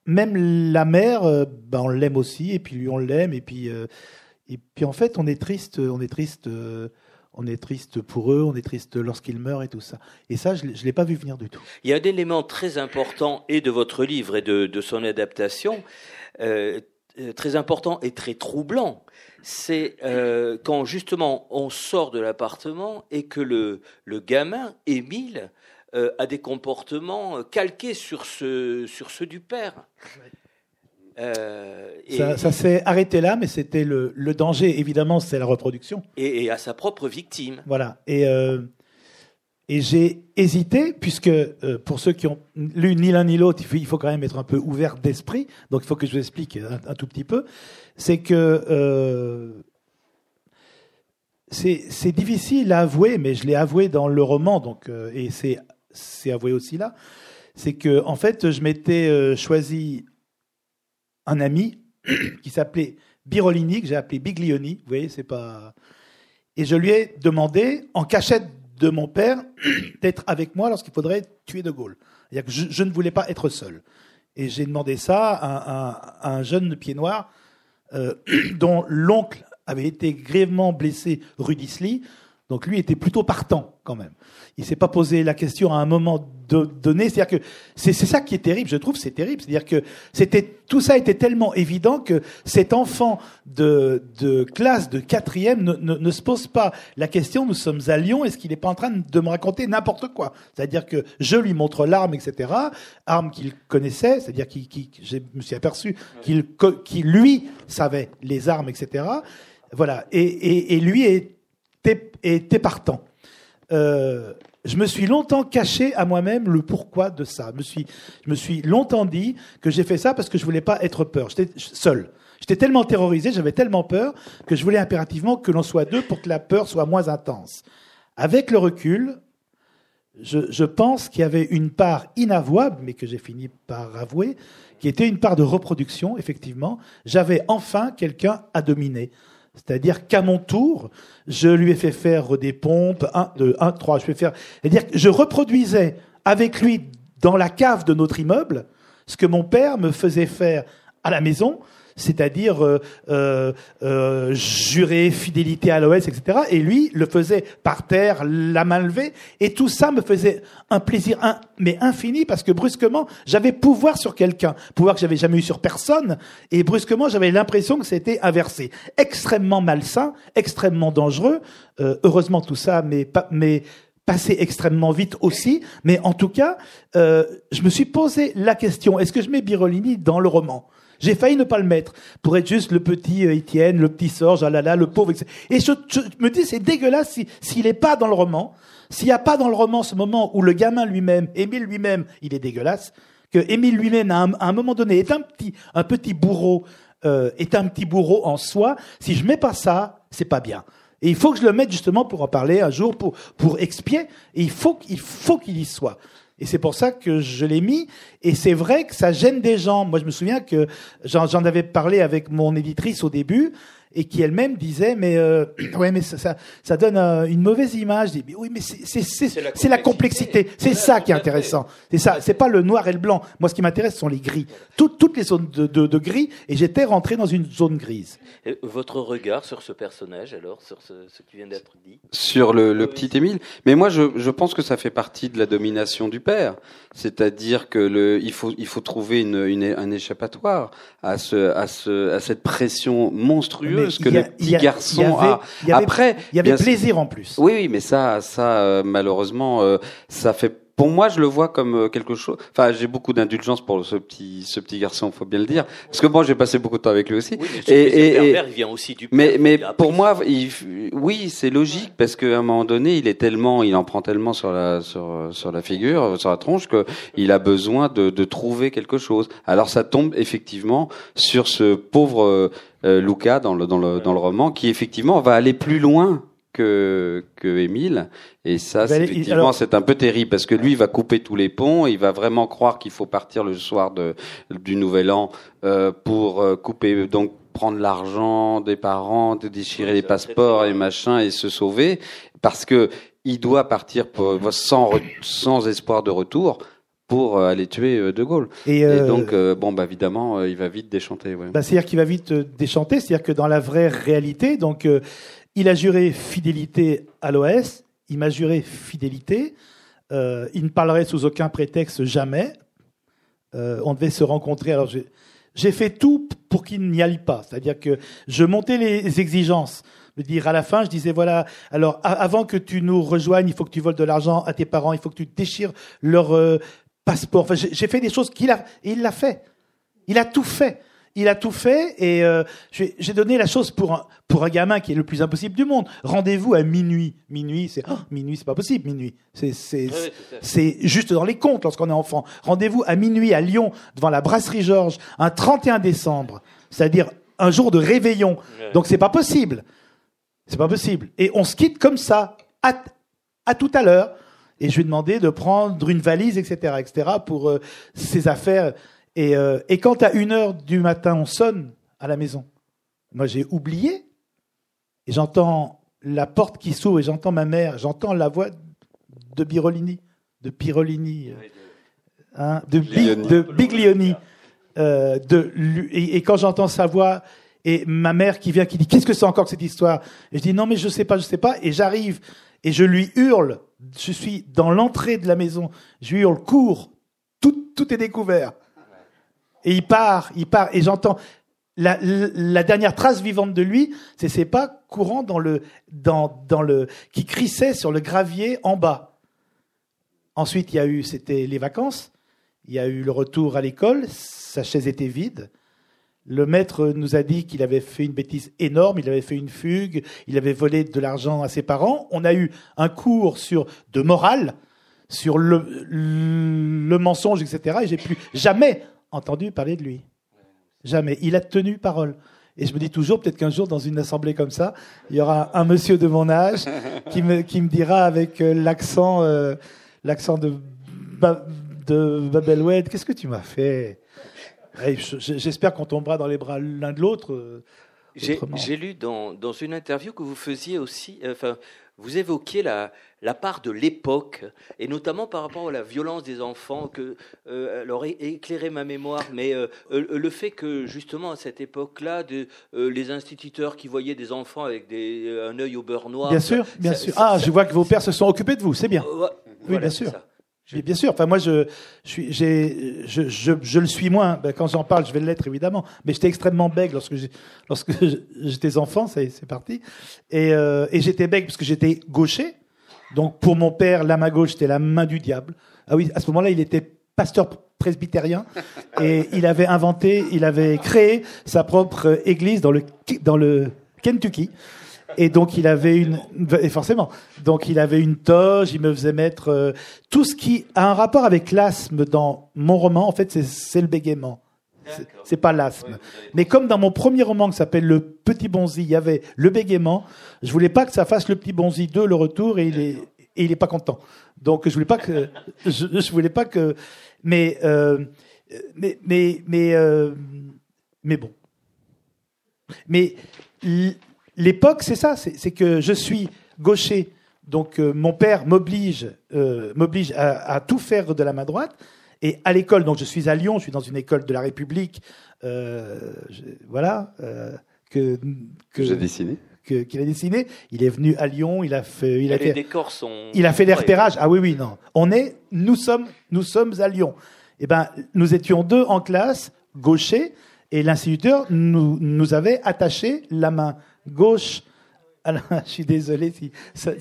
même la mère, euh, ben on l'aime aussi, et puis lui on l'aime, et puis, euh, et puis en fait on est triste, on est triste. Euh, on est triste pour eux, on est triste lorsqu'ils meurent et tout ça. Et ça, je ne l'ai pas vu venir du tout.
Il y a un élément très important et de votre livre et de, de son adaptation, euh, euh, très important et très troublant. C'est euh, quand justement on sort de l'appartement et que le, le gamin, Émile, a des comportements calqués sur ceux, sur ceux du père.
Euh, ça, s'est arrêté là, mais c'était le, danger, évidemment, c'est la reproduction.
Et, à sa propre victime.
Voilà. Et, euh, et j'ai hésité, puisque euh, pour ceux qui ont lu ni l'un ni l'autre, il faut quand même être un peu ouvert d'esprit. Donc il faut que je vous explique un, tout petit peu. C'est que c'est difficile à avouer, mais je l'ai avoué dans le roman, donc, et c'est avoué aussi là. C'est que, en fait, je m'étais choisi un ami [clears throat] qui s'appelait Birolini, que j'ai appelé Biglioni. Vous voyez, c'est pas. Et je lui ai demandé, en cachette de mon père, [clears throat] d'être avec moi lorsqu'il faudrait tuer De Gaulle. Je, je, ne voulais pas être seul. Et j'ai demandé ça à, un jeune pied noir euh, [clears throat] dont l'oncle avait été grièvement blessé rue d'Isly. Donc lui était plutôt partant quand même. Il s'est pas posé la question à un moment donné. C'est-à-dire que c'est ça qui est terrible, je trouve, c'est terrible. C'est-à-dire que c'était tout ça était tellement évident que cet enfant de, de classe de quatrième ne, ne, ne, se pose pas la question. Nous sommes à Lyon. Est-ce qu'il n'est pas en train de me raconter n'importe quoi? C'est-à-dire que je lui montre l'arme, etc. Arme qu'il connaissait. C'est-à-dire qu'il, je me suis aperçu qu'il, qu'il lui savait les armes, etc. Voilà. Et, et, et lui est était partant. Euh, je me suis longtemps caché à moi-même le pourquoi de ça. Je me suis, je me suis longtemps dit que j'ai fait ça parce que je voulais pas être peur. J'étais seul. J'étais tellement terrorisé, j'avais tellement peur que je voulais impérativement que l'on soit deux pour que la peur soit moins intense. Avec le recul, je, je pense qu'il y avait une part inavouable, mais que j'ai fini par avouer, qui était une part de reproduction, effectivement. J'avais enfin quelqu'un à dominer. C'est-à-dire qu'à mon tour, je lui ai fait faire des pompes, un, deux, un, trois, je vais faire. C'est-à-dire que je reproduisais avec lui dans la cave de notre immeuble ce que mon père me faisait faire à la maison, c'est-à-dire euh, euh, euh, jurer fidélité à l'OS, etc. Et lui le faisait par terre, la main levée, et tout ça me faisait un plaisir mais infini parce que brusquement j'avais pouvoir sur quelqu'un, pouvoir que j'avais jamais eu sur personne, et brusquement j'avais l'impression que c'était inversé, extrêmement malsain, extrêmement dangereux. heureusement tout ça, mais pas, mais passé extrêmement vite aussi, mais en tout cas, euh, je me suis posé la question est-ce que je mets Birolini dans le roman? J'ai failli ne pas le mettre pour être juste le petit euh, Étienne, le petit Sorge, ah là là, le pauvre. etc. Et je, je me dis c'est dégueulasse si- s'il n'est pas dans le roman, s'il n'y a pas dans le roman ce moment où le gamin lui-même, Émile lui-même, il est dégueulasse, que Émile lui-même à un, moment donné est un petit, un petit bourreau, euh, est un petit bourreau en soi. Si je mets pas ça, c'est pas bien. Et il faut que je le mette justement pour en parler un jour, pour, pour expier. Et il faut qu'il faut qu'il y soit. Et c'est pour ça que je l'ai mis. Et c'est vrai que ça gêne des gens. Moi, je me souviens que j'en avais parlé avec mon éditrice au début et qui elle-même disait mais euh, [clears throat] ouais mais ça, ça, ça donne euh, une mauvaise image. Je dis, mais oui mais c'est c'est c'est
C'est la
complexité. C'est ça qui est intéressant. C'est ça. C'est pas le noir et le blanc. Moi, ce qui m'intéresse ce sont les gris. Toutes toutes les zones de, de, de gris. Et j'étais rentré dans une zone grise.
Et votre regard sur ce personnage, alors, sur ce, ce qui vient d'être dit?
Sur le, le petit Émile. Mais moi, je, je pense que ça fait partie de la domination du père. C'est-à-dire que le, il faut, il faut trouver une, une, un échappatoire à ce, à ce, à cette pression monstrueuse
Mais
que
a-
le petit
a-
garçon
y avait-
a.
y avait-
Après,
Il y avait plaisir en plus.
Oui, oui, mais ça, ça, euh, malheureusement, euh, ça fait. Pour moi, je le vois comme euh, quelque chose. Enfin, j'ai beaucoup d'indulgence pour ce petit, ce petit garçon, faut bien le dire, parce que moi, j'ai passé beaucoup de temps avec lui aussi.
Oui, mais
Et- et-
pervers, il vient aussi du
Mais,
père,
mais pour moi, il, oui, c'est logique parce qu'à un moment donné, il est tellement, il en prend tellement sur la sur sur la figure, sur la tronche que il a besoin de, de trouver quelque chose. Alors ça tombe effectivement sur ce pauvre euh, euh, Luca dans le dans le dans le roman qui effectivement va aller plus loin que que Émile. Et ça c'est
aller-
effectivement
alors-
c'est un peu terrible parce que lui il va couper tous les ponts. Il va vraiment croire qu'il faut partir le soir de du nouvel an euh, pour euh, couper donc prendre l'argent des parents de déchirer les passeports et machin et se sauver. Parce que il doit partir pour, sans sans espoir de retour pour euh, aller tuer euh, De Gaulle.
Et,
et
euh,
donc euh, bon bah évidemment euh, il va vite déchanter ouais.
Bah, c'est-à-dire qu'il va vite déchanter, c'est-à-dire que dans la vraie réalité, donc euh, il a juré fidélité à l'OS, il m'a juré fidélité, euh, il ne parlerait sous aucun prétexte jamais. Euh, on devait se rencontrer. Alors j'ai, fait tout pour qu'il n'y aille pas, c'est-à-dire que je montais les exigences. Veux dire, à la fin, je disais voilà, alors avant que tu nous rejoignes, il faut que tu voles de l'argent à tes parents, il faut que tu déchires leur euh, passeport. Enfin, j'ai, j'ai fait des choses qu'il a, et il l'a fait. Il a tout fait. Il a tout fait et euh, j'ai donné la chose pour un, pour un gamin qui est le plus impossible du monde. Rendez-vous à minuit. Minuit, c'est oh, minuit, c'est pas possible. Minuit, c'est c'est juste dans les comptes lorsqu'on est enfant. Rendez-vous à minuit à Lyon devant la brasserie Georges un 31 décembre, c'est-à-dire un jour de réveillon. Donc c'est pas possible. C'est pas possible. Et on se quitte comme ça à, à tout à l'heure. Et je lui ai demandé de prendre une valise, etc., etc., pour euh, ses affaires. Et, euh, et quand à une heure du matin on sonne à la maison, moi j'ai oublié. Et j'entends la porte qui s'ouvre et j'entends ma mère, j'entends la voix de Birolini, de Pirolini, euh, hein, de, Big,
Lioni.
de Biglioni. euh, de, et, et quand j'entends sa voix et ma mère qui vient qui dit qu'est-ce que c'est encore que cette histoire? Et je dis non mais je sais pas je sais pas et j'arrive et je lui hurle je suis dans l'entrée de la maison je lui hurle cours tout tout est découvert et il part il part et j'entends la, la, dernière trace vivante de lui c'est ses pas courant dans le dans dans le qui crissait sur le gravier en bas ensuite il y a eu c'était les vacances il y a eu le retour à l'école, sa chaise était vide. Le maître nous a dit qu'il avait fait une bêtise énorme, il avait fait une fugue, il avait volé de l'argent à ses parents. On a eu un cours sur de morale, sur le, le mensonge, etc. Et j'ai plus jamais entendu parler de lui. Jamais. Il a tenu parole. Et je me dis toujours, peut-être qu'un jour, dans une assemblée comme ça, il y aura un monsieur de mon âge qui me, qui me dira avec euh, l'accent, euh, l'accent de, Ba- de Babel Oued, qu'est-ce que tu m'as fait? Je- je- J'espère qu'on tombera dans les bras l'un de l'autre. euh,
J'ai lu dans, dans une interview que vous faisiez aussi, enfin, vous évoquiez la, la part de l'époque, et notamment par rapport à la violence des enfants, que, euh, alors é- éclairez ma mémoire, mais euh, euh, le fait que justement à cette époque-là, de, euh, les instituteurs qui voyaient des enfants avec des, un œil au beurre noir.
Bien sûr, bien
ça-
sûr.
ça-
Ah,
ça-
je vois que vos pères se sont occupés de vous, c'est bien.
Voilà,
bien sûr. Oui, bien sûr. Enfin, moi, je, je, suis, j'ai, je, je, je le suis moins. Ben, quand j'en parle, je vais l'être évidemment. Mais j'étais extrêmement bègue lorsque, j'ai- lorsque [laughs] j'étais enfant, c'est, c'est parti. Et, euh, et j'étais bègue parce que j'étais gaucher. Donc pour mon père, la main gauche, c'était la main du diable. Ah oui, à ce moment-là, il était pasteur presbytérien et il avait inventé, il avait créé sa propre église dans le, dans le Kentucky. Et donc il avait une, et forcément, donc il avait une toge, il me faisait mettre euh, tout ce qui a un rapport avec l'asthme dans mon roman. En fait, c'est le bégaiement. C'est pas l'asthme. Mais comme dans mon premier roman qui s'appelle Le Petit Bonzi, il y avait le bégaiement, je voulais pas que ça fasse Le Petit Bonzi 2, le retour, et il est, et il est pas content. Donc je voulais pas que, [laughs] je, je voulais pas que, mais, euh, mais, mais, mais, euh, mais bon. Mais l'époque, c'est ça, c'est que je suis gaucher. Donc euh, mon père m'oblige, m'oblige à, à, tout faire de la main droite. Et à l'école, donc je suis à Lyon, je suis dans une école de la République, euh, je, voilà, euh, que,
que j'ai dessiné.
Qu'il a dessiné. Il est venu à Lyon, il a fait, il a
les
fait,
décors sont.
Il a fait les repérages. Ah oui, oui, non. On est, nous sommes, nous sommes à Lyon. Eh ben, nous étions deux en classe, gauchers, et l'instituteur nous, nous avait attaché la main gauche. À la, [laughs] je suis désolé si, ça,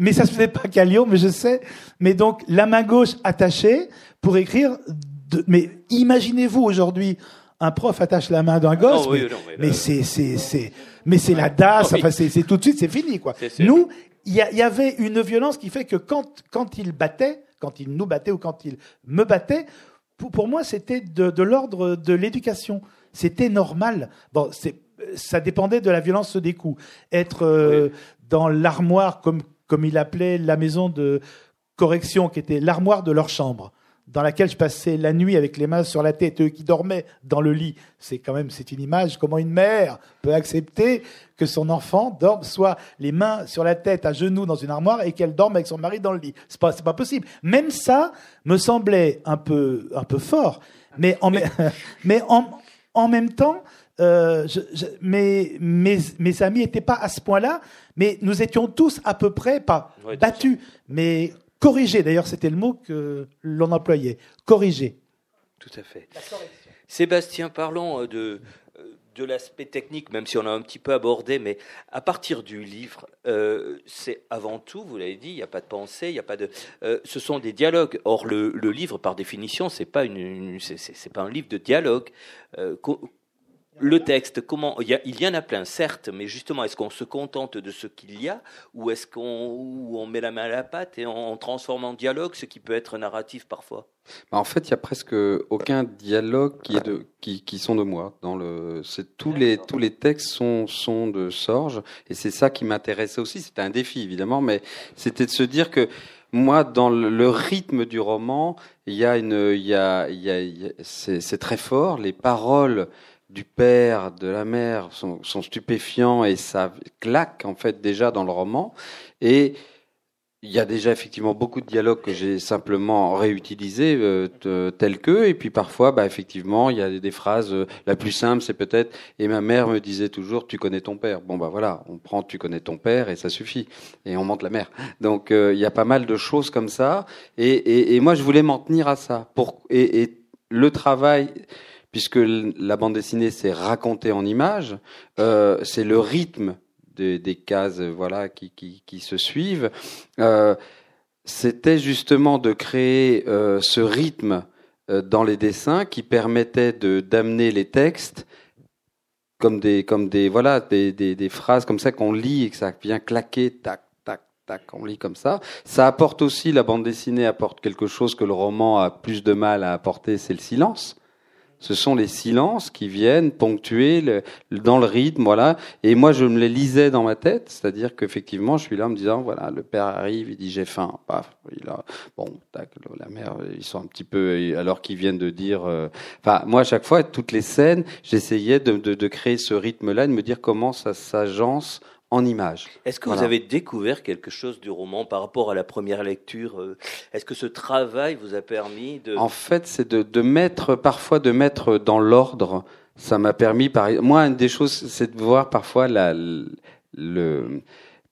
mais ça se faisait pas qu'à Lyon, mais je sais. Mais donc, la main gauche attachée pour écrire. De, mais imaginez-vous aujourd'hui un prof attache la main d'un gosse,
non, oui,
mais,
non, mais,
mais c'est c'est c'est mais c'est la DAS, enfin c'est c'est tout de suite c'est fini quoi.
C'est- c'est-
Nous, il y, avait une violence qui fait que quand quand il battait, quand il nous battait ou quand il me battait, pour, pour moi c'était de, de l'ordre de l'éducation. C'était normal. Bon, c'est ça dépendait de la violence des coups. Être euh, dans l'armoire comme comme il appelait la maison de correction, qui était l'armoire de leur chambre, dans laquelle je passais la nuit avec les mains sur la tête, eux qui dormaient dans le lit. C'est quand même, c'est une image, comment une mère peut accepter que son enfant dorme, soit les mains sur la tête, à genoux dans une armoire, et qu'elle dorme avec son mari dans le lit. C'est pas, c'est pas possible. Même ça me semblait un peu, un peu fort, mais en, [laughs] mais en, en même temps, euh, je, je, mes, mes, mes amis n'étaient pas à ce point-là, mais nous étions tous à peu près, pas
Ouais,
battus, mais corrigés. D'ailleurs, c'était le mot que l'on employait. Corrigés.
Tout à fait. Sébastien, parlons euh, de, euh, de l'aspect technique, même si on a un petit peu abordé, mais à partir du livre, euh, c'est avant tout, vous l'avez dit, il n'y a pas de pensée, il n'y a pas de, euh, ce sont des dialogues. Or, le, le livre, par définition, c'est pas une, une c'est- c'est c'est pas un livre de dialogue. Euh, co- le texte, comment il y, a- il y en a plein, certes, mais justement, est-ce qu'on se contente de ce qu'il y a, ou est-ce qu'on on met la main à la pâte et on, on transforme en dialogue ce qui peut être narratif parfois?
Bah, En fait, il y a presque aucun dialogue qui est de qui, qui sont de moi. Dans le, c'est tous les tous les textes sont sont de Sorge et c'est ça qui m'intéressait aussi. C'était un défi évidemment, mais c'était de se dire que moi, dans le, rythme du roman, il y a une, il y a, il y a, c'est très fort. Les paroles du père, de la mère sont, stupéfiants et ça claque en fait déjà dans le roman. Et il y a déjà effectivement beaucoup de dialogues que j'ai simplement réutilisés euh, t- tels que, et puis parfois, bah, effectivement, il y a des, phrases. euh, la plus simple, c'est peut-être. Et ma mère me disait toujours, "Tu connais ton père." Bon, bah voilà, on prend "Tu connais ton père" et ça suffit, et on monte la mère. Donc, euh, il y a pas mal de choses comme ça, et, et, moi, je voulais m'en tenir à ça. Pour et le travail. Puisque la bande dessinée, c'est raconté en images, euh, c'est le rythme des, des cases, euh, voilà, qui, qui, qui se suivent. Euh, c'était justement de créer euh, ce rythme euh, dans les dessins qui permettait de d'amener les textes comme des comme des voilà des, des, des phrases comme ça qu'on lit et que ça vient claquer tac tac tac on lit comme ça ça apporte aussi la bande dessinée apporte quelque chose que le roman a plus de mal à apporter c'est le silence ce sont les silences qui viennent ponctuer le, dans le rythme, voilà. Et moi, je me les lisais dans ma tête, c'est-à-dire qu'effectivement, je suis là en me disant, voilà, le père arrive, il dit j'ai faim, paf, il a, bon, tac, la mère, ils sont un petit peu, alors qu'ils viennent de dire, euh, enfin, moi, à chaque fois, toutes les scènes, j'essayais de, de, de créer ce rythme-là, de me dire comment ça s'agence en images.
Est-ce que
Voilà.
vous avez découvert quelque chose du roman par rapport à la première lecture euh, Est-ce que ce travail vous a permis de...
En fait, c'est de, de mettre, parfois, de mettre dans l'ordre. Ça m'a permis, par moi, une des choses, c'est de voir parfois la, le,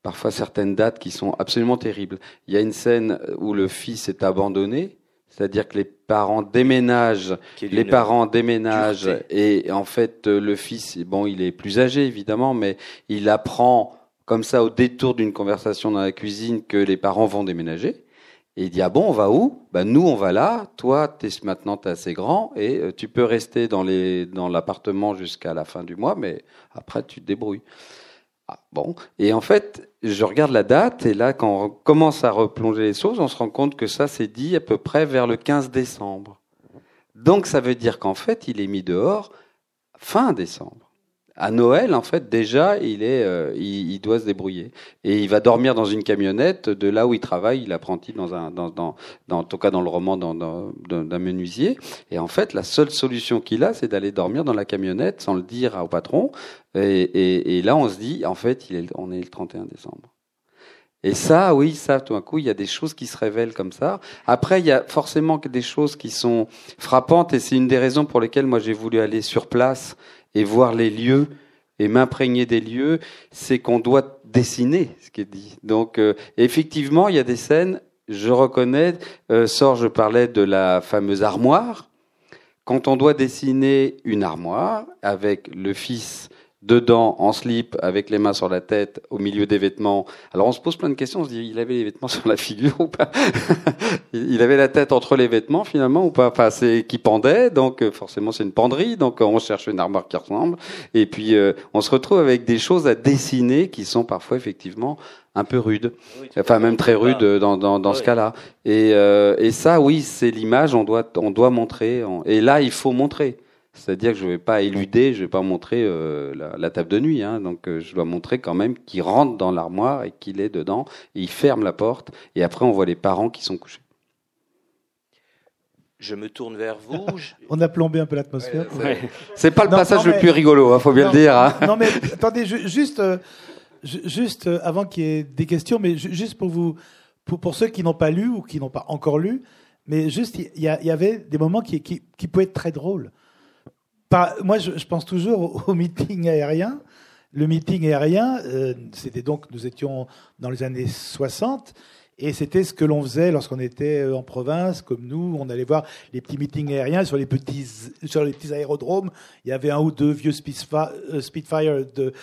parfois certaines dates qui sont absolument terribles. Il y a une scène où le fils est abandonné, c'est-à-dire que les parents déménagent les parents déménagent
dureté.
et en fait euh, le fils bon il est plus âgé évidemment mais il apprend comme ça au détour d'une conversation dans la cuisine que les parents vont déménager. Et il dit ah bon on va où? Ben nous on va là. Toi es, maintenant t'es assez grand et euh, tu peux rester dans les dans l'appartement jusqu'à la fin du mois, mais après tu te débrouilles. Ah, bon et en fait je regarde la date et là quand on commence à replonger les choses, on se rend compte que ça c'est dit à peu près vers le 15 décembre. Donc ça veut dire qu'en fait il est mis dehors fin décembre à Noël, en fait, déjà, il est, euh, il, doit se débrouiller et il va dormir dans une camionnette de là où il travaille. Il apprenti dans un, dans, dans, dans en tout cas dans le roman, dans, d'un menuisier. Et en fait, la seule solution qu'il a, c'est d'aller dormir dans la camionnette sans le dire au patron. Et, et, et là, on se dit, en fait, il est, on est le 31 décembre. Et ça, oui, ça, tout d'un coup, il y a des choses qui se révèlent comme ça. Après, il y a forcément des choses qui sont frappantes, et c'est une des raisons pour lesquelles moi j'ai voulu aller sur place et voir les lieux et m'imprégner des lieux, c'est qu'on doit dessiner ce qui est dit. Donc euh, effectivement, il y a des scènes, je reconnais, euh, je parlais de la fameuse armoire. Quand on doit dessiner une armoire avec le fils dedans, en slip, avec les mains sur la tête, au milieu des vêtements. Alors on se pose plein de questions, on se dit, il avait les vêtements [laughs] sur la figure ou pas? [laughs] Il avait la tête entre les vêtements finalement ou pas? Enfin, c'est qui pendait, donc euh, forcément c'est une penderie, donc euh, on cherche une armoire qui ressemble. Et puis euh, on se retrouve avec des choses à dessiner qui sont parfois effectivement un peu rudes, enfin même très rudes dans, dans, dans ce cas-là. Et, et ça, oui, c'est l'image, on doit, on doit montrer. Et là, il faut montrer. C'est-à-dire que je ne vais pas éluder, je ne vais pas montrer euh, la, table de nuit. Hein. donc euh, je dois montrer quand même qu'il rentre dans l'armoire et qu'il est dedans. Et il ferme la porte. Et après, on voit les parents qui sont couchés.
Je me tourne vers vous. [laughs]
on a plombé un peu l'atmosphère.
C'est pas le passage le plus rigolo, il hein, faut bien le dire. Hein.
Non mais attendez, juste, euh, juste avant qu'il y ait des questions, mais juste pour vous, pour, pour ceux qui n'ont pas lu ou qui n'ont pas encore lu, mais juste il y, y, avait des moments qui, qui, qui pouvaient être très drôles moi, je, pense toujours au, meeting aérien. Le meeting aérien, euh, c'était donc, nous étions dans les années 60, et c'était ce que l'on faisait lorsqu'on était euh, en province, comme nous. On allait voir les petits meetings aériens sur les petits, sur les petits aérodromes. Il y avait un ou deux vieux euh, Spitfire de,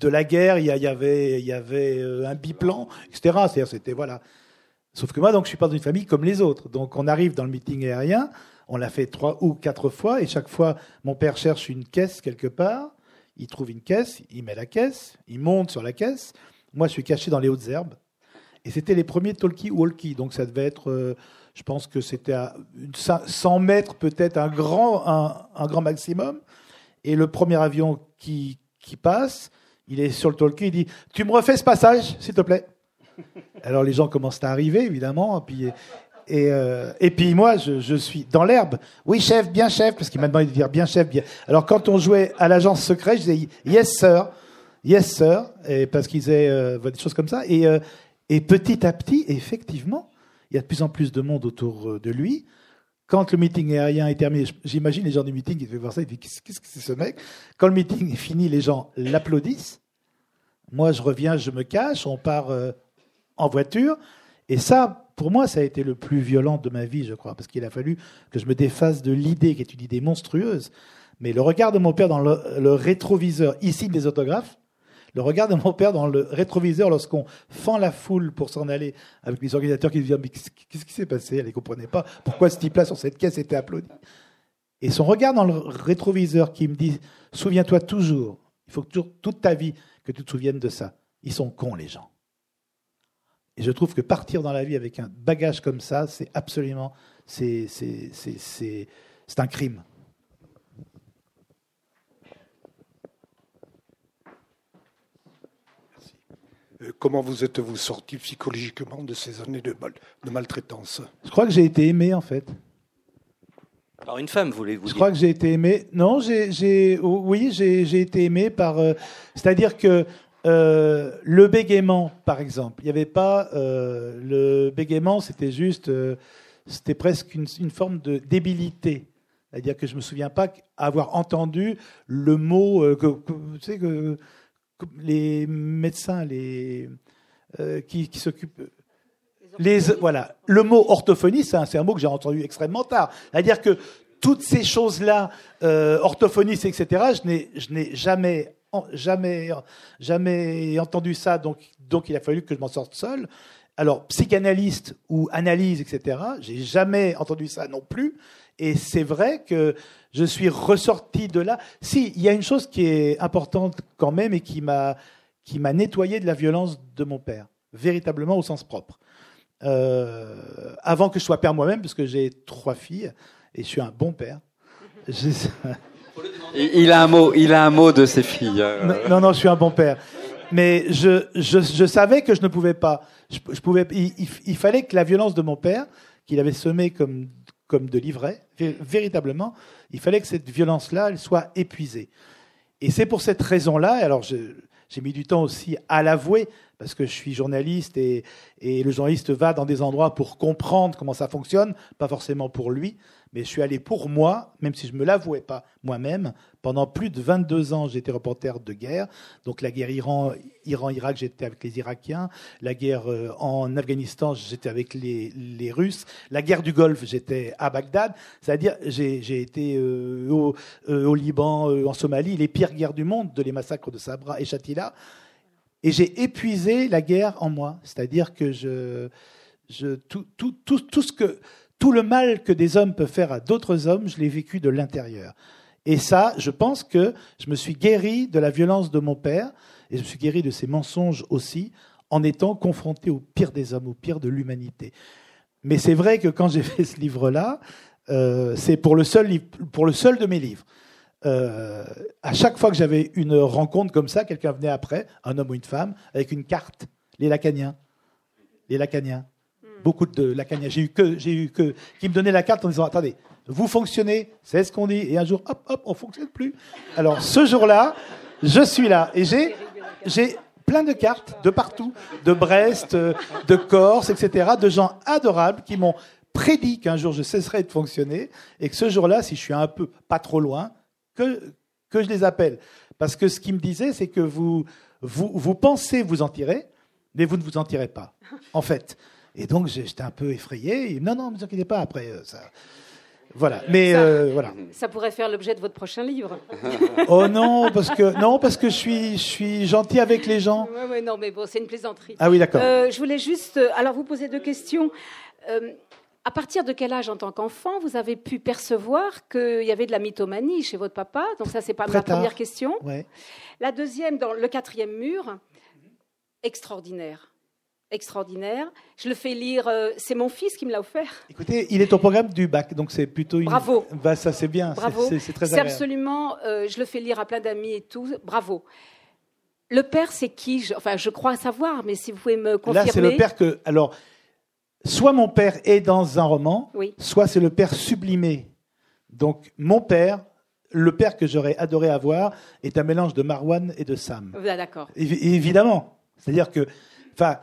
de la guerre. Il y, avait, il y avait un biplan, etc. C'est-à-dire, c'était voilà. Sauf que moi, donc, je suis pas dans une famille comme les autres. Donc, on arrive dans le meeting aérien. On l'a fait trois ou quatre fois, et chaque fois, mon père cherche une caisse quelque part, il trouve une caisse, il met la caisse, il monte sur la caisse. Moi, je suis caché dans les hautes herbes. Et c'était les premiers talkie-walkie, donc ça devait être, euh, je pense que c'était à 100 mètres peut-être, un grand, un, grand maximum. Et le premier avion qui, qui passe, il est sur le talkie, il dit Tu me refais ce passage, s'il te plaît? Alors les gens commencent à arriver, évidemment, puis et, euh, et puis moi, je, suis dans l'herbe. Oui, chef, bien chef, parce qu'il m'a demandé de dire bien chef, bien. Alors quand on jouait à l'agence secrète, je disais yes sir, yes sir, parce qu'ils avaient euh, des choses comme ça. Et, euh, et petit à petit, effectivement, il y a de plus en plus de monde autour de lui. Quand le meeting aérien est terminé, j'imagine les gens du meeting, ils devaient voir ça, ils disent qu'est-ce que c'est ce mec? Quand le meeting est fini, les gens l'applaudissent. Moi, je reviens, je me cache, on part en voiture. Et ça, pour moi, ça a été le plus violent de ma vie, je crois, parce qu'il a fallu que je me défasse de l'idée, qui est une idée monstrueuse. Mais le regard de mon père dans le, rétroviseur, ici des autographes, le regard de mon père dans le rétroviseur lorsqu'on fend la foule pour s'en aller avec les organisateurs qui disent Mais qu'est-ce qui s'est passé? Elle ne comprenait pas pourquoi ce type-là sur cette caisse était applaudi? Et son regard dans le rétroviseur qui me dit Souviens-toi toujours, il faut que toute ta vie que tu te souviennes de ça. Ils sont cons, les gens. Et je trouve que partir dans la vie avec un bagage comme ça, c'est absolument, c'est, c'est, un crime.
Euh, comment vous êtes-vous sorti psychologiquement de ces années de, de maltraitance?
Je crois que j'ai été aimé, en fait.
Par une femme, voulez-vous
Je crois que j'ai été aimé. Non, j'ai, oui, j'ai, été aimé par. Euh, c'est-à-dire que euh, le bégaiement, par exemple, il n'y avait pas euh, le bégaiement, c'était juste, euh, c'était presque une, forme de débilité. C'est-à-dire que je me souviens pas avoir entendu le mot que, tu sais que, les médecins, les qui, s'occupent, les voilà, le mot orthophonie, c'est un, un, mot que j'ai entendu extrêmement tard. C'est-à-dire que toutes ces choses-là, orthophonie, etc., je n'ai jamais jamais, jamais entendu ça, donc, donc il a fallu que je m'en sorte seul. Alors, psychanalyste ou analyse, etc., j'ai jamais entendu ça non plus. Et c'est vrai que je suis ressorti de là. Si, il y a une chose qui est importante quand même et qui m'a nettoyé de la violence de mon père, véritablement au sens propre. Euh, avant que je sois père moi-même, parce que j'ai trois filles et je suis un bon père.
Il a un mot, il a un mot de ses filles. Hein.
Non, non, je suis un bon père. Mais je, je, je savais que je ne pouvais pas. Je, pouvais, il, fallait que la violence de mon père, qu'il avait semée comme, comme de l'ivraie, véritablement, il fallait que cette violence-là, elle soit épuisée. Et c'est pour cette raison-là, alors j'ai mis du temps aussi à l'avouer, parce que je suis journaliste et, et, le journaliste va dans des endroits pour comprendre comment ça fonctionne, pas forcément pour lui, mais je suis allé pour moi, même si je ne me l'avouais pas moi-même. Pendant plus de 22 ans, j'étais reporter de guerre. Donc la guerre Iran-Irak, j'étais avec les Irakiens. La guerre euh, en Afghanistan, j'étais avec les, Russes. La guerre du Golfe, j'étais à Bagdad. C'est-à-dire, j'ai été euh, au, euh, au, Liban, en Somalie, les pires guerres du monde, de les massacres de Sabra et Shatila. Et j'ai épuisé la guerre en moi. C'est-à-dire que je, tout, tout, tout, tout ce que tout le mal que des hommes peuvent faire à d'autres hommes, je l'ai vécu de l'intérieur. Et ça, je pense que je me suis guéri de la violence de mon père, et je me suis guéri de ses mensonges aussi, en étant confronté au pire des hommes, au pire de l'humanité. Mais c'est vrai que quand j'ai [laughs] fait ce livre-là, euh, c'est pour le seul pour le seul de mes livres. Euh, à chaque fois que j'avais une rencontre comme ça, quelqu'un venait après, un homme ou une femme, avec une carte, les lacaniens, les lacaniens beaucoup de Lacania. J'ai eu que, j'ai eu que, qui me donnait la carte en disant, attendez, vous fonctionnez, c'est ce qu'on dit, et un jour, hop, hop, on fonctionne plus. Alors, ce jour-là, je suis là, et j'ai, j'ai plein de cartes de partout, de Brest, de Corse, etc., de gens adorables qui m'ont prédit qu'un jour je cesserai de fonctionner, et que ce jour-là, si je suis un peu pas trop loin, que, que je les appelle. Parce que ce qu'ils me disaient, c'est que vous, vous, vous pensez vous en tirer, mais vous ne vous en tirez pas, en fait. Et donc j'étais un peu effrayé. non, non, ne vous inquiétez pas, après euh, ça. Voilà, mais
ça,
euh, voilà.
Ça pourrait faire l'objet de votre prochain livre. [laughs]
oh non, parce que non, parce que je suis, je suis gentil avec les gens.
Oui, oui, non, mais bon, c'est une plaisanterie.
Ah oui, d'accord.
Euh, je voulais juste, alors vous poser deux questions. à partir de quel âge, en tant qu'enfant, vous avez pu percevoir qu'il y avait de la mythomanie chez votre papa? Donc ça, c'est pas ma première question.
Ouais.
La deuxième, dans le quatrième mur, extraordinaire extraordinaire. Je le fais lire, euh, c'est mon fils qui me l'a offert.
Écoutez, il est au programme du bac, donc c'est plutôt une.
Bravo.
Bah, ça c'est bien,
Bravo.
c'est très
C'est absolument, euh, je le fais lire à plein d'amis et tout. Bravo. Le père, c'est qui? Je, Enfin, je crois savoir, mais si vous pouvez me confirmer.
Là, c'est le père que. Alors, soit mon père est dans un roman,
oui.
soit c'est le père sublimé. Donc, mon père, le père que j'aurais adoré avoir, est un mélange de Marwan et de Sam.
Ah, d'accord.
Évidemment. C'est-à-dire que. Enfin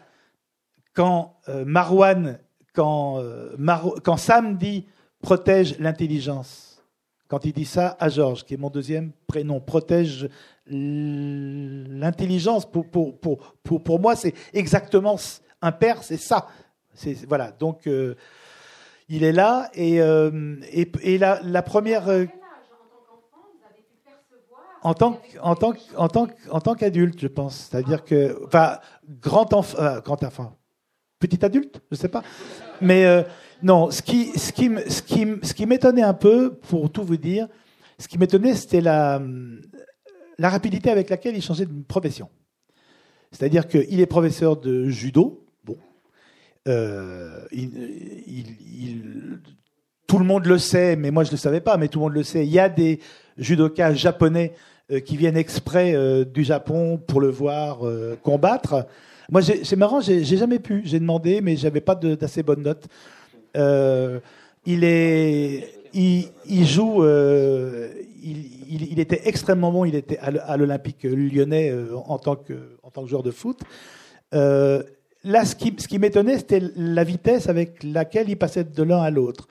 quand euh, Marwan, quand, euh, quand Sam dit protège l'intelligence, quand il dit ça à Georges, qui est mon deuxième prénom, protège l'intelligence, pour, pour, pour, pour, moi, c'est exactement un père, c'est ça. Voilà, donc euh, il est là, et, et, et la, la, première. En tant, en tant, en tant, en tant qu'adulte, je pense. C'est-à-dire que, enfin, grand enfant, grand enfant, petit adulte, je sais pas. Mais euh, non, ce qui, ce qui, ce qui, ce qui m'étonnait un peu, pour tout vous dire, ce qui m'étonnait, c'était la, la rapidité avec laquelle il changeait de profession. C'est-à-dire qu'il est professeur de judo. Bon, euh, tout le monde le sait, mais moi je ne le savais pas, mais tout le monde le sait. Il y a des judokas japonais euh, qui viennent exprès du Japon pour le voir combattre. Moi, c'est marrant, j'ai jamais pu. J'ai demandé, mais j'avais pas d'assez bonnes notes. Euh, il est, il, joue. Euh, il, était extrêmement bon. Il était à l'Olympique Lyonnais euh, en tant que joueur de foot. là, ce qui, m'étonnait, c'était la vitesse avec laquelle il passait de l'un à l'autre.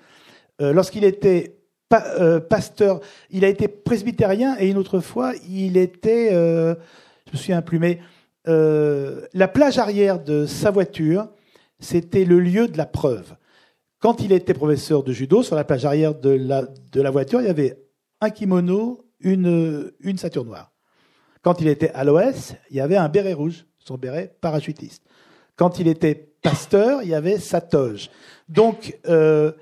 Lorsqu'il était pasteur, il a été presbytérien et une autre fois, il était, je me plus, mais euh, la plage arrière de sa voiture, c'était le lieu de la preuve. Quand il était professeur de judo, sur la plage arrière de la, de la voiture, il y avait un kimono, une, une ceinture noire. Quand il était à l'OS, il y avait un béret rouge, son béret parachutiste. Quand il était pasteur, il y avait sa toge. Donc, euh,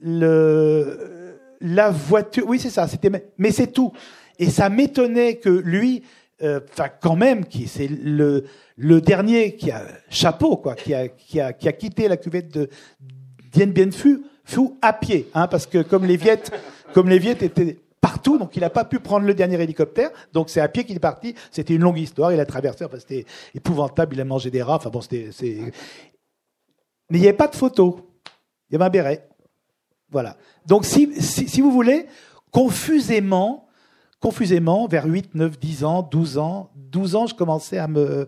la voiture, oui, c'est ça, c'était, mais c'est tout. Et ça m'étonnait que lui, euh, enfin, quand même, qui c'est le, le dernier qui a chapeau, quoi, qui a, qui a, qui a quitté la cuvette de Dien Bien Phu, fou à pied, hein, parce que comme les Viettes, [laughs] comme les Viettes étaient partout, donc il n'a pas pu prendre le dernier hélicoptère, donc c'est à pied qu'il est parti. C'était une longue histoire, il a traversé, enfin, c'était épouvantable, il a mangé des rats, enfin bon, c'était, mais il n'y avait pas de photo, il y avait un béret, voilà. Donc si, si, si vous voulez, confusément, confusément, vers 8, 9, 10 ans, 12 ans, 12 ans, je commençais à me,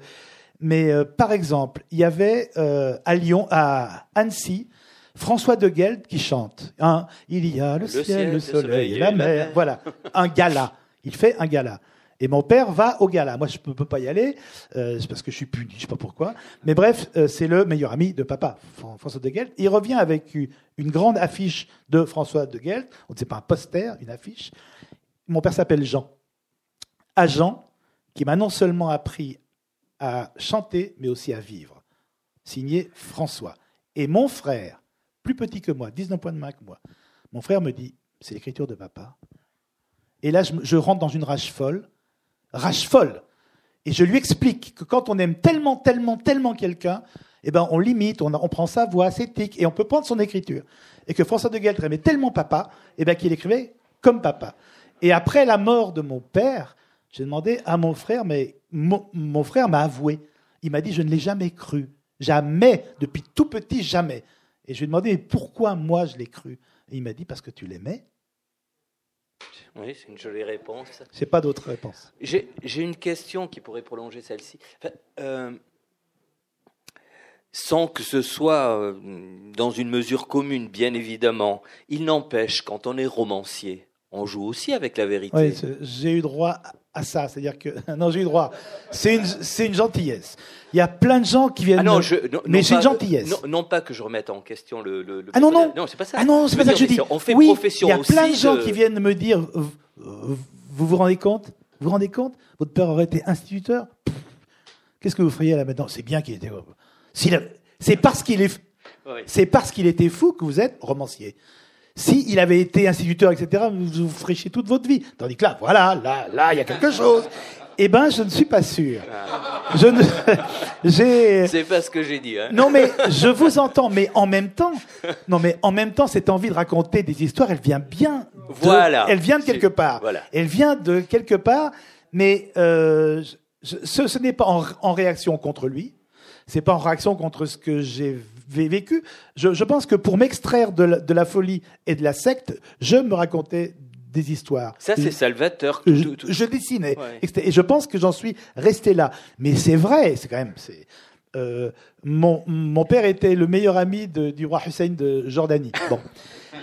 mais euh, par exemple, il y avait euh, à Lyon, à Annecy, François de Geld qui chante. Hein, il y a le, ciel, le soleil, et la mer. Voilà, un gala. Il fait un gala. Et mon père va au gala. Moi, je ne peux pas y aller, euh, parce que je suis puni, je ne sais pas pourquoi. Mais bref, euh, c'est le meilleur ami de papa, François de Geld. Il revient avec une grande affiche de François de Geld. On ne sait pas un poster, une affiche. Mon père s'appelle Jean. À Jean, qui m'a non seulement appris à chanter, mais aussi à vivre. Signé François. Et mon frère, plus petit que moi, 19 points de main que moi. Mon frère me dit, c'est l'écriture de papa. Et là, je, rentre dans une rage folle, rage folle. Et je lui explique que quand on aime tellement, tellement, tellement quelqu'un, eh ben, on limite, on, prend sa voix, ses tics, et on peut prendre son écriture. Et que François de Gueldre aimait tellement papa, eh ben, qu'il écrivait comme papa. Et après la mort de mon père, j'ai demandé à mon frère, mais mon, mon frère m'a avoué. Il m'a dit, je ne l'ai jamais cru. Jamais, depuis tout petit, jamais. Et je lui ai demandé pourquoi moi je l'ai cru? Et il m'a dit parce que tu l'aimais.
Oui, c'est une jolie réponse.
C'est pas d'autre réponse.
J'ai une question qui pourrait prolonger celle-ci. Euh, sans que ce soit euh, dans une mesure commune, bien évidemment, il n'empêche, quand on est romancier, on joue aussi avec la vérité.
Oui, j'ai eu droit à ça. C'est-à-dire que. [laughs] Non, j'ai eu droit. C'est une, c'est une gentillesse. Il y a plein de gens qui viennent. Ah
non, je,
mais c'est une gentillesse.
Non, pas que je remette en question le. le,
ah non, non.
Non, c'est pas ça.
Ah non, c'est pas ça que je dis.
On fait
oui,
profession
Il y a plein de gens qui viennent me dire Vous vous rendez compte? Vous vous rendez compte? Votre père aurait été instituteur? Qu'est-ce que vous feriez là maintenant? C'est bien qu'il était. C'est parce qu'il est. C'est parce qu'il était fou que vous êtes romancier. Si il avait été instituteur, etc., vous vous chier toute votre vie. Tandis que là, voilà, là, là, il y a quelque chose. Eh ben, je ne suis pas sûr. Je ne, [laughs]
j'ai. C'est pas ce que j'ai dit. Hein.
Non, mais je vous entends. Mais en même temps, non, mais en même temps, cette envie de raconter des histoires, elle vient bien.
voilà.
Elle vient de quelque part.
Voilà.
Elle vient de quelque part. Mais euh, ce, ce n'est pas en, en, réaction contre lui. C'est pas en réaction contre ce que j'ai vécu. Je, pense que pour m'extraire de, la folie et de la secte, je me racontais des histoires.
Ça, c'est salvateur.
Je, dessinais. Et je pense que j'en suis resté là. Mais c'est vrai, c'est quand même. Euh, mon, mon, père était le meilleur ami du roi Hussein de Jordanie. Bon.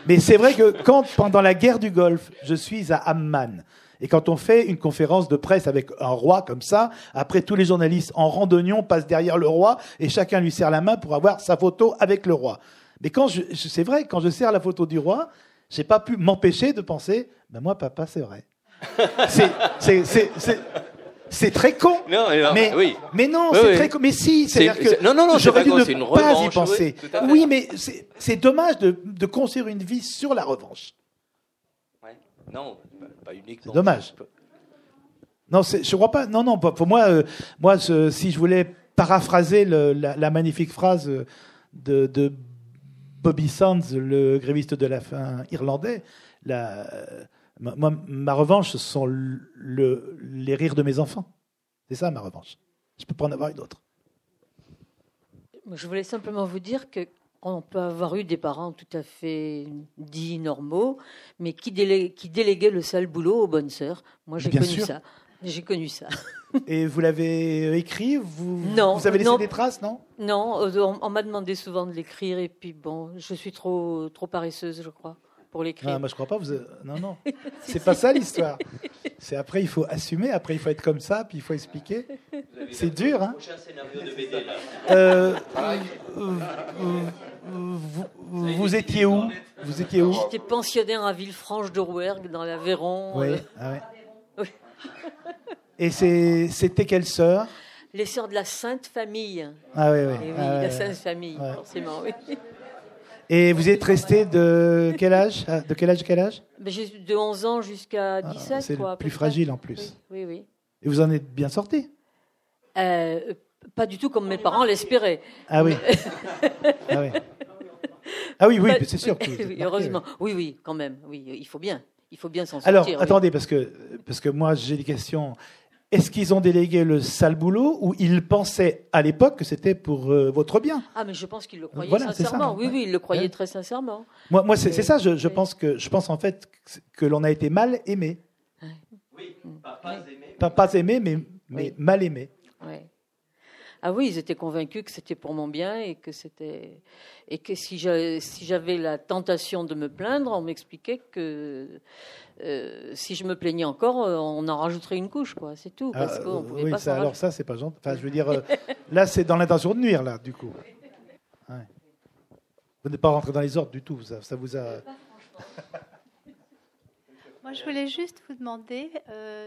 Mais c'est vrai que quand, pendant la guerre du Golfe, je suis à Amman, et quand on fait une conférence de presse avec un roi comme ça, après tous les journalistes en randonnion passent derrière le roi et chacun lui serre la main pour avoir sa photo avec le roi. Mais quand je, c'est vrai, quand je serre la photo du roi, j'ai pas pu m'empêcher de penser, ben moi papa c'est vrai. c'est très con.
Non, mais, oui.
mais non, c'est très con. Mais si, c'est que
non, non, non,
j'aurais dû
ne
pas y penser. Oui, mais c'est dommage de, de construire une vie sur la revanche.
Non, pas
C'est dommage. Non, je crois pas. Non, non. Pour moi, euh, moi, si je voulais paraphraser la, magnifique phrase de, Bobby Sands, le gréviste de la fin irlandais, la, moi, ma revanche, ce sont le, les rires de mes enfants. C'est ça ma revanche. Je peux pas en avoir une autre.
Je voulais simplement vous dire que on peut avoir eu des parents tout à fait dits normaux, mais qui, déléguaient le sale boulot aux bonnes sœurs. Moi, j'ai connu ça. J'ai connu ça. [laughs]
Et vous l'avez écrit vous, non, vous avez laissé des traces, non?
Non, on, m'a demandé souvent de l'écrire, et puis bon, je suis trop, trop paresseuse, je crois, pour l'écrire.
Ah, moi, je crois pas. Vous Non, non. [laughs] C'est pas ça l'histoire. C'est après, il faut assumer, après, il faut être comme ça, puis il faut expliquer. C'est dur, hein euh, vous, étiez où? Vous étiez où?
J'étais pensionnaire à Villefranche de Rouergue, dans l'Aveyron.
Oui. Euh. Ah Et c'était quelle sœur?
Les sœurs de la Sainte Famille.
Ah oui, oui.
oui,
ah,
la Sainte Famille, forcément, oui.
Et vous êtes resté de quel âge ah, De quel âge quel âge
ben, De 11 ans jusqu'à 17. Ah,
c'est le plus fragile en plus.
Oui, oui,
Et vous en êtes bien sorti
euh, Pas du tout comme mes parents l'espéraient.
Ah oui. ah oui. Ah oui, oui, c'est sûr.
Que [laughs] heureusement. Oui, oui, quand même. Oui, il faut bien. Il faut bien s'en sortir.
Alors, attendez, parce que, parce que moi, j'ai des questions. Est-ce qu'ils ont délégué le sale boulot ou ils pensaient à l'époque que c'était pour euh, votre bien?
Ah, mais je pense qu'ils le croyaient sincèrement. Oui, oui, ils le croyaient très sincèrement.
Moi, moi c'est ça. Je, pense que je pense en fait que l'on a été mal aimé.
Oui, pas, aimé.
Pas, aimé, mais, mais mal aimé.
Ah oui, ils étaient convaincus que c'était pour mon bien et que c'était et que si j'avais la tentation de me plaindre, on m'expliquait que euh, si je me plaignais encore, euh, on en rajouterait une couche, quoi. C'est tout. Parce
ah, pouvait oui, ça, alors ça, c'est pas gentil. Enfin, je veux dire, euh, [laughs] là, c'est dans l'intention de nuire, là, du coup. Vous n'êtes pas rentré dans les ordres du tout. Ça, ça vous a. [laughs]
Moi, je voulais juste vous demander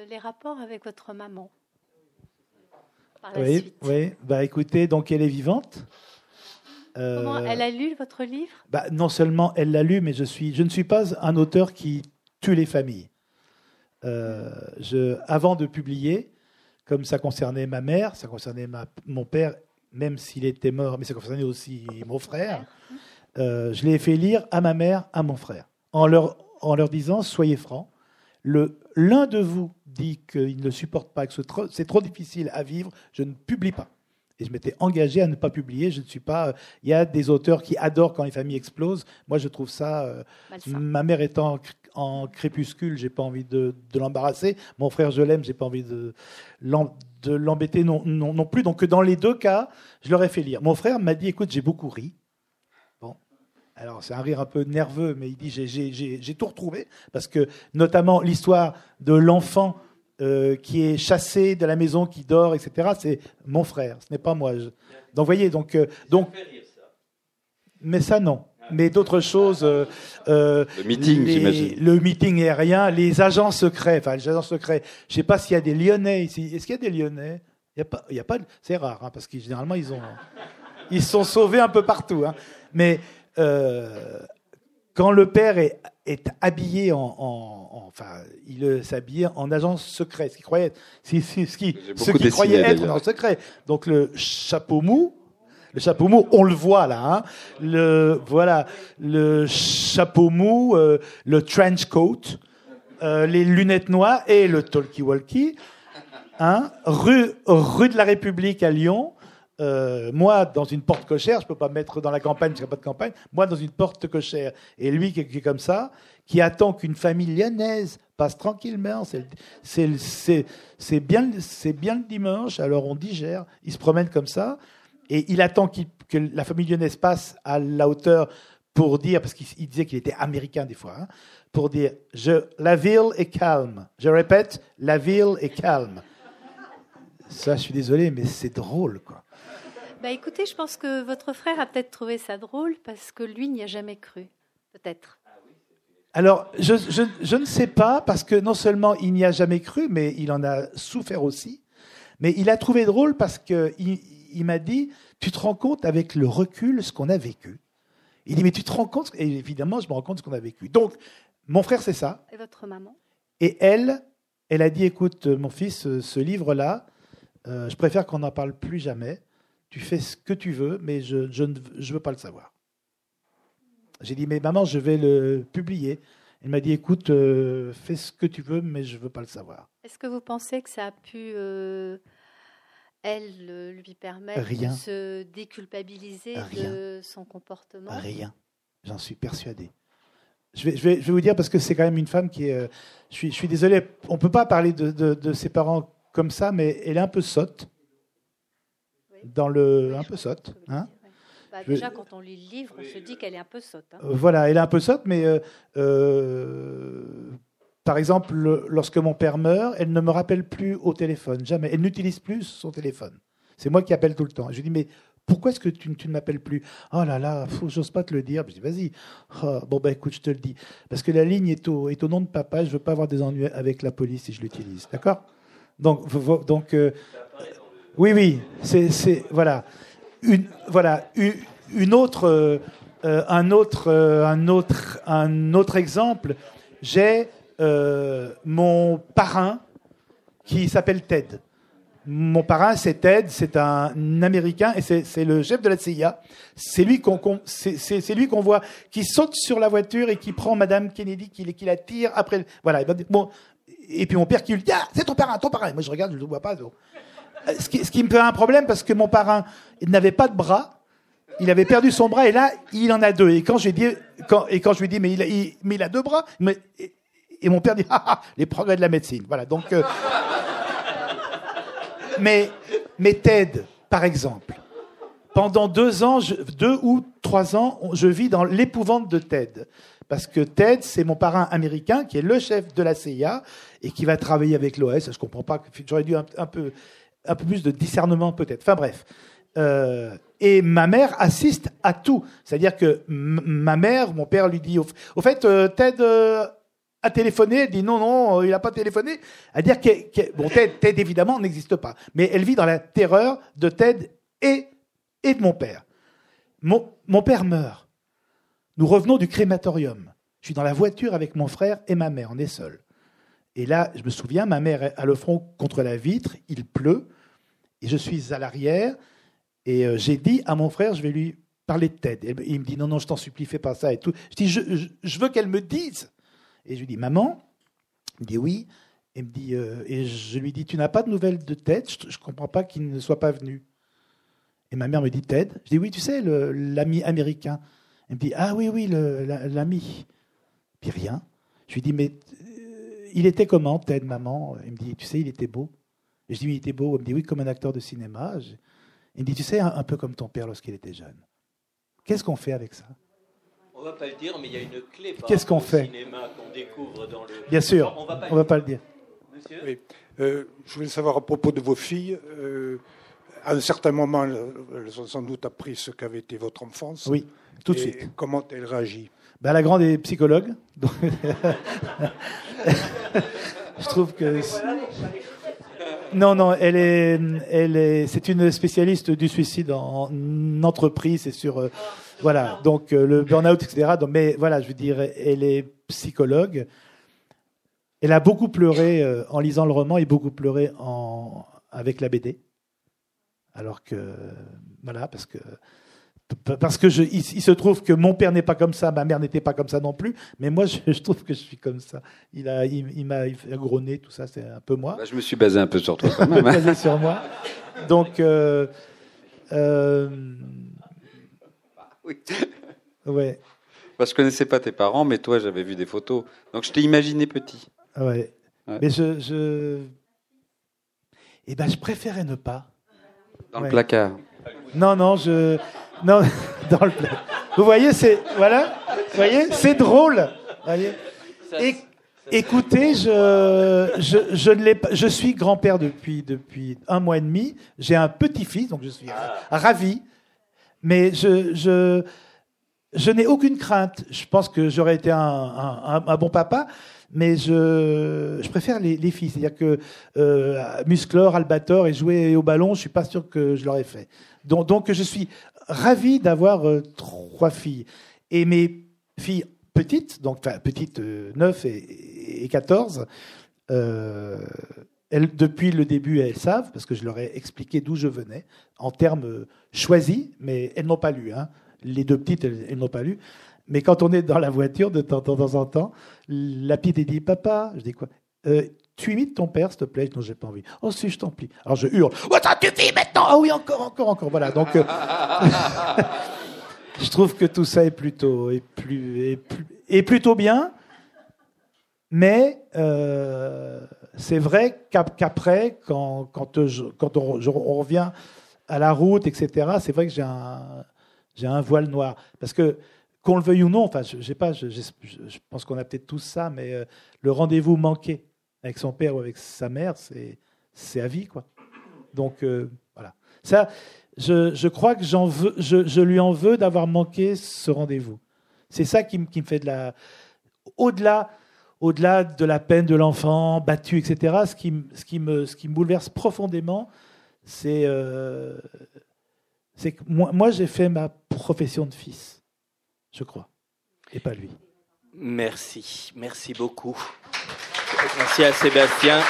les rapports avec votre maman
oui, Oui, bah écoutez, donc elle est vivante.
Comment euh, elle a lu votre livre?
bah, Non seulement elle l'a lu, mais je, suis, je ne suis pas un auteur qui tue les familles. Euh, je, avant de publier, comme ça concernait ma mère, ça concernait ma, mon père, même s'il était mort, mais ça concernait aussi mon frère, euh, je l'ai fait lire à ma mère, à mon frère, en leur, en leur disant, soyez francs, l'un de vous dit qu'il ne supporte pas, que c'est trop difficile à vivre, je ne publie pas. Et je m'étais engagé à ne pas publier. Je ne suis pas. Il y a des auteurs qui adorent quand les familles explosent. Moi, je trouve ça. Euh, ma mère étant en crépuscule, j'ai pas envie de, l'embarrasser. Mon frère, je l'aime, j'ai pas envie de, l'embêter non, non, non, plus. Donc, dans les deux cas, je leur ai fait lire. Mon frère m'a dit "Écoute, j'ai beaucoup ri. Alors c'est un rire un peu nerveux, mais il dit j'ai tout retrouvé parce que notamment l'histoire de l'enfant euh, qui est chassé de la maison, qui dort, etc. C'est mon frère, ce n'est pas moi. Donc, vous voyez, donc, euh, donc, mais ça non. Mais d'autres choses. Euh,
le meeting, j'imagine.
Le meeting aérien, les agents secrets. Enfin, les agents secrets. Je ne sais pas s'il y a des Lyonnais ici. Est-ce qu'il y a des Lyonnais? Il y a pas. Il y a pas. C'est rare, hein, parce que généralement ils ont. Ils sont sauvés un peu partout. Hein. Mais quand le père est, est habillé en, enfin, il s'habillait en agent secret, ce qu'il croyait, ce qui, ce qu'il croyait être un secret. Donc le chapeau mou, le chapeau mou, on le voit là, hein, le voilà, le chapeau mou, euh, le trench coat, euh, les lunettes noires et le talkie-walkie. Hein, rue, rue de la République à Lyon, euh, moi, dans une porte cochère, je peux pas me mettre dans la campagne, parce qu'il n'y a pas de campagne, moi, dans une porte cochère. Et lui, qui est comme ça, qui attend qu'une famille lyonnaise passe tranquillement, c'est bien, le dimanche, alors on digère, il se promène comme ça, et il attend que la famille lyonnaise passe à la hauteur pour dire, parce qu'il disait qu'il était américain des fois, hein, pour dire, la ville est calme. Je répète, la ville est calme. Ça, je suis désolé, mais c'est drôle, quoi.
Bah écoutez, je pense que votre frère a peut-être trouvé ça drôle parce que lui n'y a jamais cru, peut-être.
Alors, je, je, ne sais pas, parce que non seulement il n'y a jamais cru, mais il en a souffert aussi. Mais il a trouvé drôle parce qu'il il, m'a dit, tu te rends compte avec le recul ce qu'on a vécu. Il dit, mais tu te rends compte Et évidemment, je me rends compte ce qu'on a vécu. Donc, mon frère, c'est ça.
Et votre maman?
Et elle, elle a dit, écoute, mon fils, ce livre-là, euh, je préfère qu'on n'en parle plus jamais tu fais ce que tu veux, mais je ne je, veux pas le savoir. J'ai dit, mais maman, je vais le publier. Elle m'a dit, écoute, euh, fais ce que tu veux, mais je ne veux pas le savoir.
Est-ce que vous pensez que ça a pu, euh, elle, lui permettre de se déculpabiliser de son comportement?
Rien. J'en suis persuadé. Je vais, je, vais, je vais, vous dire, parce que c'est quand même une femme qui est... Euh, je, suis, je suis désolé, on ne peut pas parler de, de, de ses parents comme ça, mais elle est un peu sotte dans le un peu sotte. Hein
bah, déjà, quand on lit le livre, on se dit qu'elle est un peu sotte. Hein.
Euh, voilà, elle est un peu sotte, mais euh, euh, par exemple, lorsque mon père meurt, elle ne me rappelle plus au téléphone, jamais. Elle n'utilise plus son téléphone. C'est moi qui appelle tout le temps. Je lui dis, mais pourquoi est-ce que tu, ne m'appelles plus? Oh là là, j'ose pas te le dire. Je dis, vas-y. Oh, bon, ben écoute, je te le dis. Parce que la ligne est au, est au nom de papa, je veux pas avoir des ennuis avec la police si je l'utilise. D'accord? Donc, donc oui, oui, c'est voilà une voilà une, autre un autre un autre un autre exemple. J'ai mon parrain qui s'appelle Ted. Mon parrain, c'est Ted, c'est un Américain et c'est le chef de la CIA. C'est lui qu'on c'est lui qu'on voit qui saute sur la voiture et qui prend Madame Kennedy, qui, qui la tire après. Voilà. Bon, et puis mon père qui lui dit ah, c'est ton parrain, ton parrain. Moi je regarde, je le vois pas. Ce qui, ce qui me fait un problème parce que mon parrain, n'avait pas de bras. Il avait perdu son bras et là, il en a deux. Et quand je lui dis, mais il a, mais il a deux bras, et, mon père dit, [laughs] ah, ah, les progrès de la médecine. Voilà. Donc, euh, mais, mais Ted, par exemple, pendant deux ans, deux ou trois ans, je vis dans l'épouvante de Ted. Parce que Ted, c'est mon parrain américain qui est le chef de la CIA et qui va travailler avec l'OS. Je comprends pas. J'aurais dû un, peu, un peu plus de discernement peut-être. Enfin bref. Euh, et ma mère assiste à tout. C'est-à-dire que ma mère, mon père lui dit, au, fait, euh, Ted euh, a téléphoné, elle dit non, non, il n'a pas téléphoné. À dire que, bon, Ted, Ted évidemment n'existe pas, mais elle vit dans la terreur de Ted et, et de mon père. Mon, mon père meurt. Nous revenons du crématorium. Je suis dans la voiture avec mon frère et ma mère, on est seuls. Et là, je me souviens, ma mère a le front contre la vitre, il pleut, et je suis à l'arrière, et euh, j'ai dit à mon frère, je vais lui parler de Ted. il me dit, non, non, je t'en supplie, fais pas ça et tout. Je dis, je veux qu'elle me dise. Et je lui dis, maman? Il me dit oui. Et, me dit, euh, et je lui dis, tu n'as pas de nouvelles de Ted? Je ne comprends pas qu'il ne soit pas venu. Et ma mère me dit, Ted? Je dis, oui, tu sais, l'ami américain. Elle me dit, ah oui, oui, l'ami. Puis rien. Je lui dis, mais il était comment, Ted, maman Il me dit, tu sais, il était beau. Et je dis, oui, il était beau. Elle me dit, oui, comme un acteur de cinéma. Il me dit, tu sais, un peu comme ton père lorsqu'il était jeune. Qu'est-ce qu'on fait avec ça?
On va pas le dire, mais il y a une clé.
Qu'est-ce qu'on fait?
cinéma qu'on découvre dans le.
Bien sûr. On va pas, va pas le dire.
Monsieur oui. Euh, je voulais savoir à propos de vos filles. Euh, à un certain moment, elles ont sans doute appris ce qu'avait été votre enfance.
Oui, tout de suite.
Comment elles réagissent?
Ben, La grande est psychologue. [laughs] je trouve que. Non, non, elle est, elle est, c'est une spécialiste du suicide en entreprise et sur euh, voilà, donc euh, le burn-out, etc. mais voilà, je veux dire, elle est psychologue. Elle a beaucoup pleuré euh, en lisant le roman et beaucoup pleuré en, avec la BD. Alors que, voilà, parce que, parce que je, il, se trouve que mon père n'est pas comme ça, ma mère n'était pas comme ça non plus, mais moi je, trouve que je suis comme ça. Il a, il, m'a gros nez, tout ça, c'est un peu moi.
Bah, je me suis basé un peu sur toi quand [laughs] même.
Hein. basé sur moi. Donc, euh,
oui.
Ouais.
Que je connaissais pas tes parents, mais toi, j'avais vu des photos. Donc, je t'ai imaginé petit.
Ouais. Mais je, je... Eh ben, je préférais ne pas.
Dans le placard.
Non, non, je. Non, [laughs] dans le. Vous voyez, c'est. Voilà. Vous voyez, c'est drôle. Voyez écoutez, je, je, je, ne l'ai pas. Je suis grand-père depuis, depuis un mois et demi. J'ai un petit-fils, donc je suis ravi. Mais je, je, je n'ai aucune crainte. Je pense que j'aurais été un, un, un, bon papa, mais je, je préfère les, les filles. C'est-à-dire que euh, Musclor, Albator et jouer au ballon, je suis pas sûr que je l'aurais fait. Donc, donc je suis ravi d'avoir euh, trois filles. Et mes filles petites, donc petites euh, 9 et, et 14, euh, elles, depuis le début, elles savent, parce que je leur ai expliqué d'où je venais, en termes choisis, mais elles n'ont pas lu. Hein. Les deux petites, elles, n'ont pas lu. Mais quand on est dans la voiture, de temps, en temps, la petite dit Papa, je dis quoi? Euh, Tu imites ton père, s'il te plaît Non, j'ai pas envie. Oh, si, je t'en plie. Alors je hurle Oh, tu vis maintenant Ah oui, encore, encore, encore. Voilà, donc. Euh, [laughs] je trouve que tout ça est plutôt, est plus, est, plutôt bien. Mais euh, c'est vrai qu'après, quand, quand, on, revient à la route, etc., c'est vrai que j'ai un, j'ai un voile noir. Parce que, qu'on le veuille ou non, enfin, je, pas, je, pense qu'on a peut-être tous ça, mais euh, le rendez-vous manqué avec son père ou avec sa mère, c'est, à vie, quoi. Donc, euh, voilà. Ça, je, je crois que j'en veux, je, je lui en veux d'avoir manqué ce rendez-vous. C'est ça qui, qui me fait de la. Au-delà au-delà de la peine de l'enfant battu, etc., ce qui, ce qui, me, ce qui me bouleverse profondément, c'est euh, que moi j'ai fait ma profession de fils, je crois, et pas lui.
Merci, merci beaucoup. Merci à Sébastien.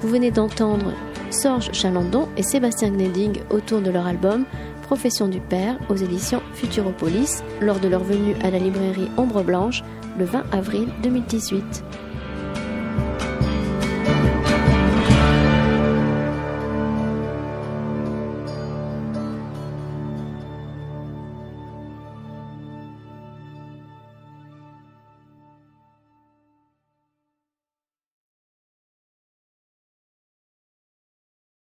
Vous venez d'entendre Sorge Chalandon et Sébastien Gneding autour de leur album Profession du Père aux éditions Futuropolis lors de leur venue à la librairie Ombre Blanche le 20 avril 2018.